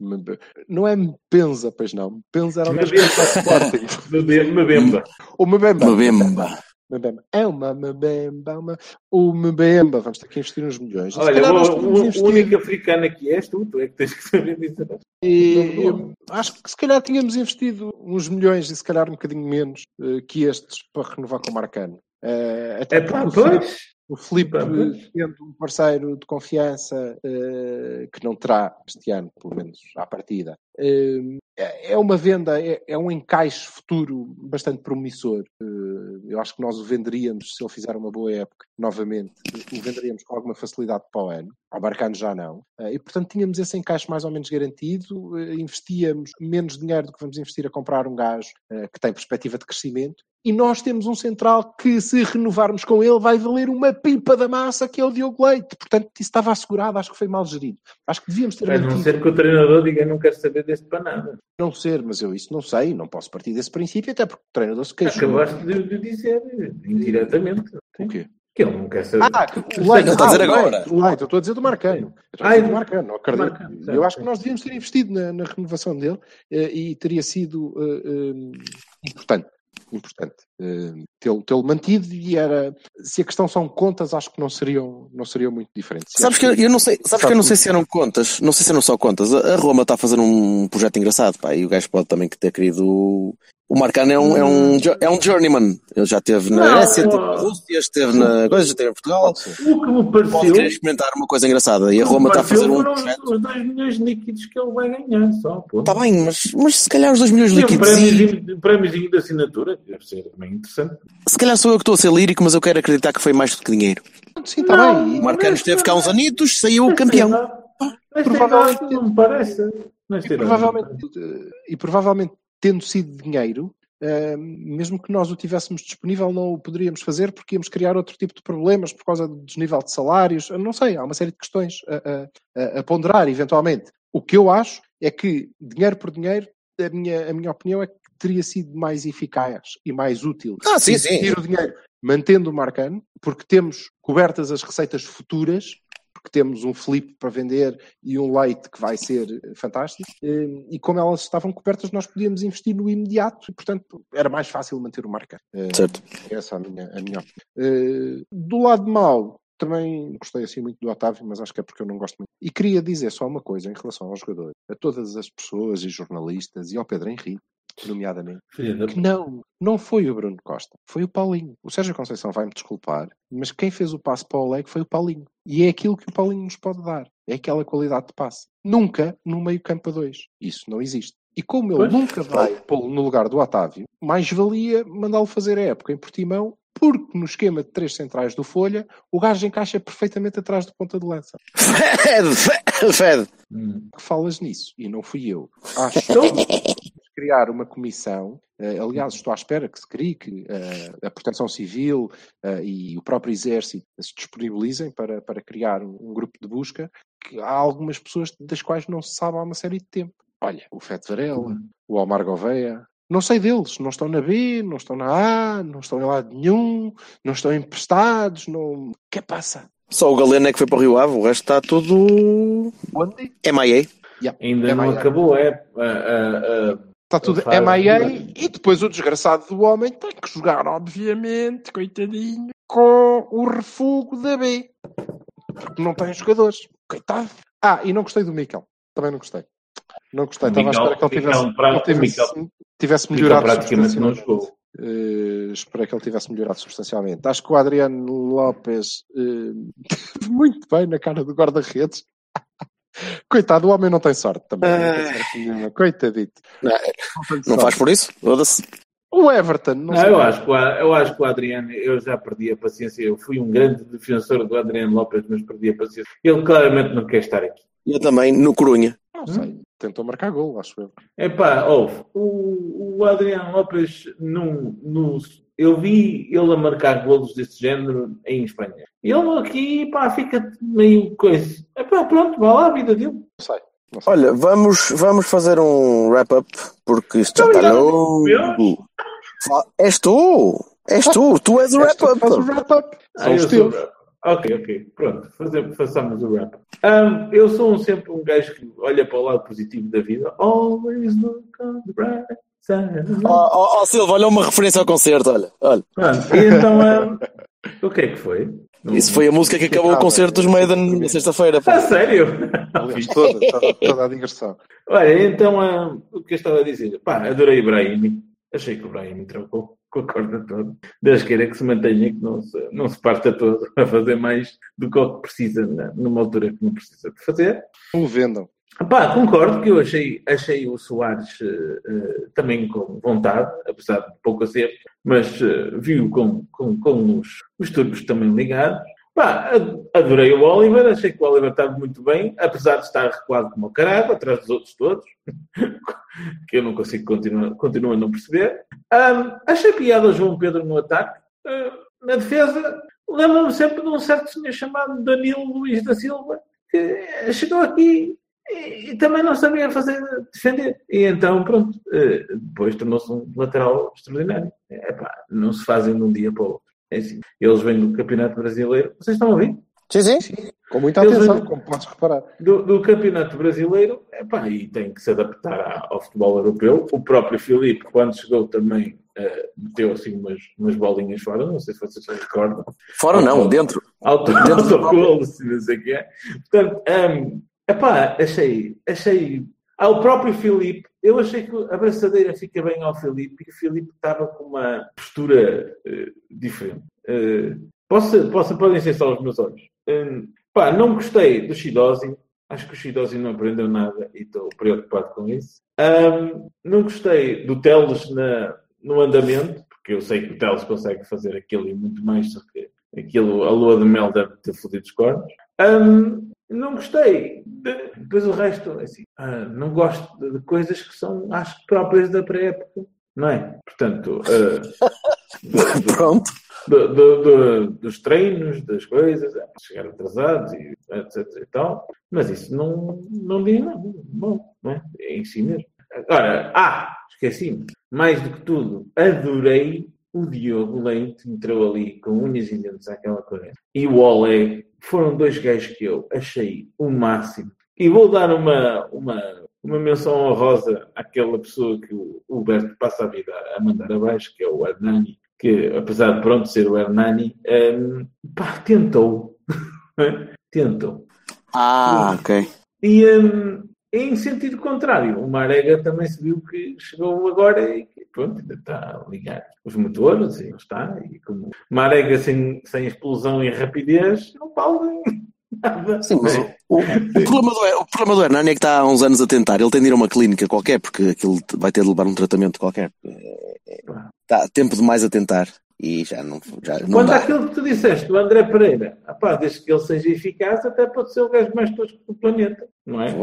B: Não é Mpenza, pois não. Mpenza era o mesmo
A: Mebemba.
B: Ou Mebemba.
C: Mebemba.
B: Mbemba. É uma Mbemba, uma... o Mbemba, vamos ter que investir uns milhões.
A: Olha, o, o, investir... único africano que és tu, tu é que tens que saber dizer.
B: E, acho que se calhar tínhamos investido uns milhões e se calhar um bocadinho menos uh, que estes para renovar com o Marcano. Uh,
A: até é pá, pois.
B: O Filipe,
A: Pronto.
B: sendo um parceiro de confiança eh, que não terá este ano, pelo menos à partida, eh, é uma venda, é, é um encaixe futuro bastante promissor. Eh, eu acho que nós o venderíamos, se ele fizer uma boa época, novamente, o venderíamos com alguma facilidade para o ano. Ao Barcano já não. E, portanto, tínhamos esse encaixe mais ou menos garantido. investíamos menos dinheiro do que vamos investir a comprar um gajo que tem perspectiva de crescimento. E nós temos um central que, se renovarmos com ele, vai valer uma pipa da massa, que é o Diogo Leite. Portanto, isso estava assegurado, acho que foi mal gerido. Acho que devíamos ter
A: A não ser que o treinador diga não quero saber deste para nada.
B: Não ser, mas eu isso não sei, não posso partir desse princípio, até porque o treinador se queixou.
A: Acabaste de, de dizer indiretamente
B: O quê?
A: que ele não quer saber.
B: Ah, que o Leite,
C: está a dizer
B: ah, o
C: agora.
B: Leite, o Leite, eu estou a dizer do Marcano. Eu estou a dizer do Marcano, não acredito.
A: Marcano,
B: eu acho que nós devíamos ter investido na, na renovação dele eh, e teria sido eh, importante. Importante eh, tê-lo tê-lo mantido e era se a questão são contas acho que não seriam não seriam muito diferentes
C: Sabes que eu, eu não sei, sabes que eu não sei se eram contas, não sei se eram só contas. A a Roma está a fazer um projeto engraçado, pá, e o gajo pode também ter querido. O Marcano é um, é um, jo- é um journeyman. Ele já esteve na
A: Não,
C: Grécia, esteve na Rússia, esteve na coisa, esteve em Portugal.
B: Pode.
A: O que me
C: Pode
A: pareceu.
C: querer experimentar uma coisa engraçada. E a
A: o
C: Roma está a fazer um
A: foram
C: projeto.
A: os 2 milhões líquidos que ele vai ganhar só. pô.
C: Está bem, mas, mas se calhar os 2 milhões
A: E um
C: líquidos. e-
A: prémiozinho, prémiozinho de assinatura, deve ser também interessante.
C: Se calhar sou eu que estou a ser lírico, mas eu quero acreditar que foi mais do que dinheiro.
B: sim está
A: Não,
B: bem
C: O Marcano esteve cá uns anitos, saiu campeão.
A: Nesta
B: Provavelmente-
A: idade não me parece.
B: E provavelmente, e provavelmente tendo sido dinheiro, eh, mesmo que nós o tivéssemos disponível, não o poderíamos fazer porque íamos criar outro tipo de problemas por causa do desnível de salários. Não sei, há uma série de questões a, a- a ponderar, eventualmente. O que eu acho é que, dinheiro por dinheiro, a minha, a minha opinião é que teria sido mais eficaz e mais útil
C: Ah, sim, sim.
B: o dinheiro mantendo o Marcano, porque temos cobertas as receitas futuras, porque temos um flip para vender e um leite que vai ser eh, fantástico, eh, e como elas estavam cobertas, nós podíamos investir no imediato, e portanto era mais fácil manter o Marcano. Eh,
C: Certo.
B: Essa é a minha, a minha opinião. Eh, do lado mau, também gostei assim muito do Otávio, mas acho que é porque eu não gosto muito. E queria dizer só uma coisa em relação aos jogadores, a todas as pessoas e jornalistas, e ao Pedro Henrique, nomeadamente
A: Filha da
B: que não, não foi o Bruno Costa, foi o Paulinho. O Sérgio Conceição vai-me desculpar, mas quem fez o passe para o Leg foi o Paulinho. E é aquilo que o Paulinho nos pode dar. É aquela qualidade de passe. Nunca no meio campo a dois. Isso não existe. E como ele
A: Pois.
B: nunca vai pô-lo no lugar do Otávio, mais valia mandá-lo fazer a época em Portimão, porque no esquema de três centrais do Folha, o gajo encaixa perfeitamente atrás do ponta de lança.
C: Fed, Fed, Fed.
A: Hum.
B: que falas nisso, e não fui eu. Acho que de criar uma comissão, eh, aliás, estou à espera que se crie, que eh, a Proteção Civil eh, e o próprio Exército se disponibilizem para, para criar um, um grupo de busca, que há algumas pessoas das quais não se sabe há uma série de tempo. Olha, o Fete Varela, o Omar Gouveia, não sei deles, não estão na B, não estão na A, não estão em lado nenhum, não estão emprestados, não... O que passa?
C: Só o Galeno é que foi para o Rio Ave, o resto está tudo
B: Onde?
C: MIA.
B: Yeah.
A: Ainda não
B: MIA.
A: acabou, é. a- a- a-
B: Está tudo
A: Faz-
B: MIA e depois o desgraçado do homem tem que jogar, obviamente, coitadinho, com o refugo da B. Porque não tem jogadores. Coitado. Ah, e não gostei do Mikel. Também não gostei. Não gostei. Estava à
A: Mikel-
B: espera que ele tivesse, ele tivesse, tivesse melhorado
A: praticamente não jogou.
B: Espero que ele tivesse melhorado substancialmente. Acho que o Adriano Lopes eh, teve muito bem na cara do guarda-redes. Coitado, o homem não tem sorte também. Não tem sorte nenhuma. Coitadito.
C: Não,
B: tem
C: Não faz por isso? Foda-se.
B: O Everton, não,
A: Não,
B: sei.
A: eu, acho que, eu acho que o Adriano, eu já perdi a paciência. Eu fui um grande defensor do Adriano Lopes, mas perdi a paciência. Ele claramente não quer estar aqui.
C: Eu também, no Corunha.
B: Não sei. Tentou marcar gol, acho eu.
A: Epá, ouve, o, o Adriano Lopes, num, num, eu vi ele a marcar golos desse género em Espanha. Ele aqui, pá, fica meio coisa. Epá, pronto, vá lá a vida dele.
B: Não sei. Não sei.
C: Olha, vamos, vamos fazer um wrap-up, porque isto já está longo. És tu! És tu! Tu és o
B: És que faz o
C: wrap-up!
B: wrap-up. São
A: Ah,
B: os teus.
A: Ok, ok, pronto, fazer, façamos o rap. Um, eu sou um- sempre um gajo que olha para o lado positivo da vida. Always look on the bright
C: Ó ó, ó, Silva, olha uma referência ao concerto, olha. olha.
A: Pronto, e então, um, o que é que foi?
C: Isso foi a música que acabou o concerto dos Maiden na sexta-feira. pá.
A: Ah, sério?
B: Aliás, toda, toda, toda a digressão.
A: Olha, então, um, o que eu estava a dizer? Pá, adorei o Brahim. Achei que o Brahim me trocou. com a corda toda. Deus queira que se mantenha, que não se, não se parta todo a fazer mais do que o que precisa né? numa altura que não precisa de fazer.
B: Não vendam.
A: Pá, concordo que eu achei, achei o Soares uh, também com vontade, apesar de pouco acerto, mas uh, viu com, com, com os, os turbos também ligados. Pá, adorei o Oliver, achei que o Oliver estava muito bem, apesar de estar recuado como o caralho, atrás dos outros todos, que eu não consigo continuar, continuo a não perceber. Um, achei piada o João Pedro no ataque. Uh, na defesa, lembro-me sempre de um certo senhor chamado Danilo Luiz da Silva, que chegou aqui e, e também não sabia fazer defender. E então, pronto, uh, depois tornou-se um lateral extraordinário. Epá, não se fazem de um dia para o outro. É assim. Eles vêm do Campeonato Brasileiro. Vocês estão a ouvir?
C: Sim, sim. sim.
B: Com muita Eles atenção, como podes reparar.
A: Do, do Campeonato Brasileiro, epá, e tem que se adaptar ao futebol europeu. O próprio Filipe, quando chegou também, uh, meteu assim umas, umas bolinhas fora. Não sei se vocês se recordam.
C: Fora não, dentro.
A: Auto, dentro autogolo, se não sei o que é. Portanto, um, epá, achei, achei ah, próprio Filipe, eu achei que a abraçadeira fica bem ao Filipe e o Filipe estava com uma postura uh, diferente. Uh, posso, posso, podem ser só os meus olhos. Um, pá, não gostei do Shidozi. Acho que o Shidozi não aprendeu nada e estou preocupado com isso. Não gostei do Teles na, no andamento, porque eu sei que o Teles consegue fazer aquilo e muito mais do que aquilo, a lua de mel deve ter fodido os cornos. Um, não gostei. Depois o resto, assim, ah, não gosto de coisas que são, acho próprias da pré-época, não é? Portanto,
C: uh, pronto.
A: Do, do, do, dos treinos, das coisas, é, chegar atrasados e etc e tal, mas isso não, não diz nada. Bom, não é? é em si mesmo. Agora, ah, esqueci-me, mais do que tudo, adorei o Diogo Leite entrou ali com unhas e dentes àquela coisa. E o Olé foram dois gajos que eu achei o máximo. E vou dar uma, uma, uma menção honrosa àquela pessoa que o Huberto passa a vida a mandar abaixo, que é o Hernani, que apesar de pronto ser o Hernani, um, pá, tentou. tentou.
C: Ah, ok.
A: E um, em sentido contrário, o Marega também se viu que chegou agora e pronto, ainda está a ligar os motores e está. E como Marega sem, sem explosão e rapidez, não vale nada.
C: Sim, mas o, o, problema do, o problema do Hernani é que está há uns anos a tentar. Ele tem de ir a uma clínica qualquer, porque aquilo vai ter de levar um tratamento qualquer. Está tempo demais a tentar e já não, já não
A: Quando
C: dá.
A: aquilo que tu disseste, o André Pereira, apá, desde que ele seja eficaz, até pode ser o gajo mais tosco do planeta, não é?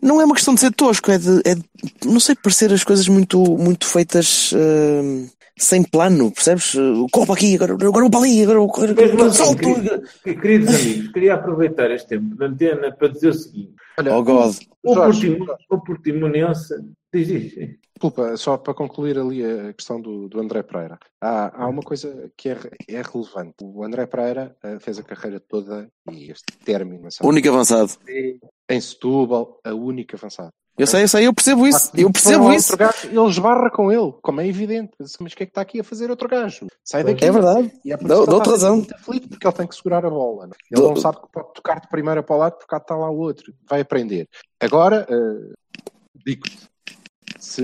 C: Não é uma questão de ser tosco, é de, é de não sei, parecer as coisas muito, muito feitas uh, sem plano, percebes? O copo aqui, agora, agora o para ali, agora, agora, agora
A: assim, salto. Queridos, amigos, queria aproveitar este tempo de antena para dizer o seguinte.
C: Olha, oh God.
A: O, Jorge, o Portimonense diz isto.
B: Desculpa, só para concluir ali a questão do, do André Pereira. Há, há uma coisa que é, é relevante. O André Pereira uh, fez a carreira toda e este término.
C: Único avançado.
B: Em Setúbal, a única avançada.
C: Eu sei, eu sei, eu percebo isso. Eu percebo isso.
B: Gajo, ele esbarra com ele, como é evidente. Mas o que é que está aqui a fazer outro gajo? Sai daqui.
C: É verdade.
B: E é
C: Dou, razão.
B: Muito aflito porque ele tem que segurar a bola. Não? Ele não sabe que pode tocar de primeira para o lado porque cá está lá o outro. Vai aprender. Agora, uh, digo-te, se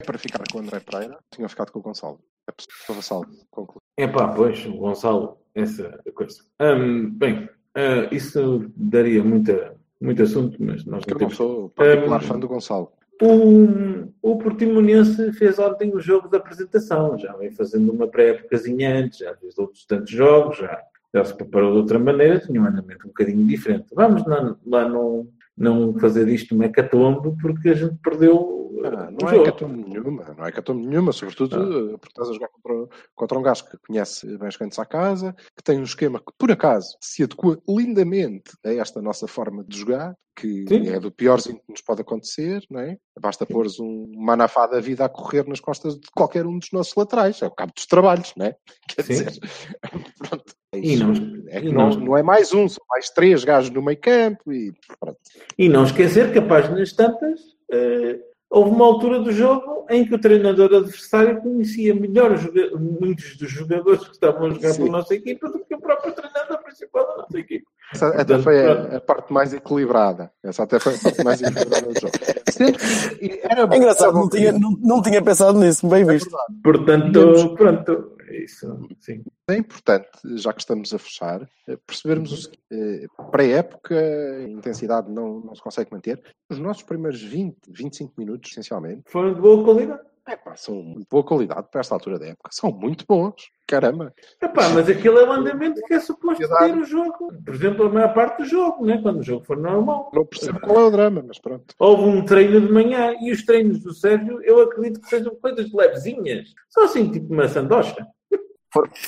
B: é para ficar com o André Pereira, tinha ficado com o Gonçalo. A pessoa Gonçalo, conclui.
A: É pá, pois, o Gonçalo, essa coisa. Um, bem, uh, isso daria muita, muito assunto, mas nós não
B: Eu
A: temos.
B: não sou particular um, fã do Gonçalo.
A: O, o Portimonense fez ontem o jogo da apresentação, já vem fazendo uma pré-épocazinha antes, já fez outros tantos jogos, já, já se preparou de outra maneira, tinha um andamento um bocadinho diferente. Vamos lá, lá não, não fazer isto um hecatombe, porque a gente perdeu
B: ah, não, é hecatombe nenhuma, não é hecatombe nenhuma, sobretudo ah. porque estás a jogar contra, contra um gajo que conhece bem os cantos à casa, que tem um esquema que, por acaso, se adequa lindamente a esta nossa forma de jogar, que Sim. é do piorzinho que nos pode acontecer, não é? Basta pôres um manafá da vida a correr nas costas de qualquer um dos nossos laterais, é o cabo dos trabalhos, não é? Quer
A: Sim.
B: dizer, pronto. É, e não, é que não, não, é mais um, são mais três gajos no meio campo e pronto.
A: E não esquecer que a páginas tantas. Uh houve uma altura do jogo em que o treinador adversário conhecia melhor muitos dos jogadores que estavam a jogar Sim. pela nossa equipa do que o próprio treinador principal da nossa equipa.
B: Essa até foi a, a, parte mais equilibrada. Essa até foi a parte mais equilibrada do jogo. Que era
C: é engraçado, não tinha, não, não tinha pensado nisso, bem visto.
A: É Portanto, pronto, é isso, sim.
B: É importante, já que estamos a fechar, eh, percebermos o seguinte, eh, para a época, a intensidade não, não se consegue manter. Os nossos primeiros 20, 25 minutos, essencialmente,
A: foram de boa qualidade.
B: É pá, são de boa qualidade para esta altura da época. São muito bons. Caramba.
A: Epá, mas aquilo é o andamento que é suposto ter o jogo. Por exemplo, a maior parte do jogo, né? quando o jogo for normal.
B: Não percebo qual é o drama, mas pronto.
A: Houve um treino de manhã e os treinos do Sérgio, eu acredito que sejam coisas levezinhas. Só assim, tipo uma sandocha.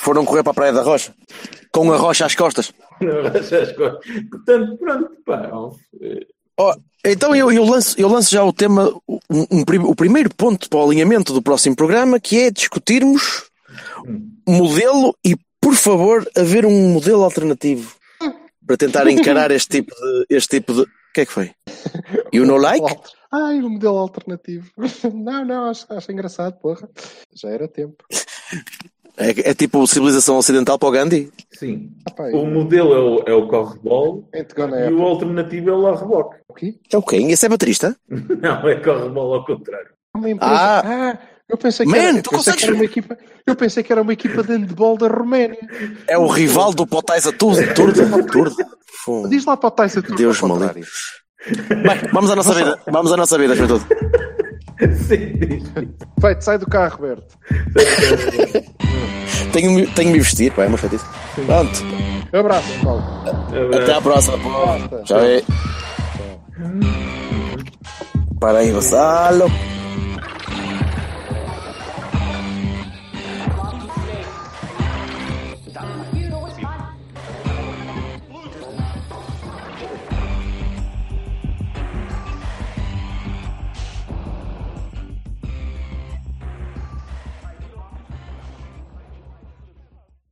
C: Foram correr para a Praia da Rocha. Com a rocha às costas.
A: rocha às costas. Portanto, pronto, pá.
C: Oh, então eu, eu, lanço, eu lanço já o tema, um, um, o primeiro ponto para o alinhamento do próximo programa, que é discutirmos hum. modelo e, por favor, haver um modelo alternativo para tentar encarar este tipo de. Este tipo de... O que é que foi? You know like?
B: Ai, o um modelo alternativo. Não, não, acho, acho engraçado, porra. Já era tempo.
C: É, é tipo civilização ocidental para o Gandhi?
A: Sim. Ah, o modelo é o, é o correbol e o alternativo é o la reboque.
B: O quê?
C: É o quem? Esse é baterista?
A: Não, é correbol ao contrário.
B: Ah, ah, eu pensei que, Man, era, eu pensei que era uma equipa. Eu pensei que era uma equipa de handball da Roménia.
C: É o rival do Potaisa Turdo. Turdo.
B: Diz lá Potaisa Turdo.
C: Deus maligno. Bem, vamos à nossa vida. Vamos à nossa vida, tudo.
B: Sim. Feito, sai do carro, Roberto.
C: tenho, tenho me vestir, pá, é uma chatice. Pronto.
B: Um abraço, Paulo.
C: Até à próxima, pô. Tchau aí. Para aí, Gonçalo.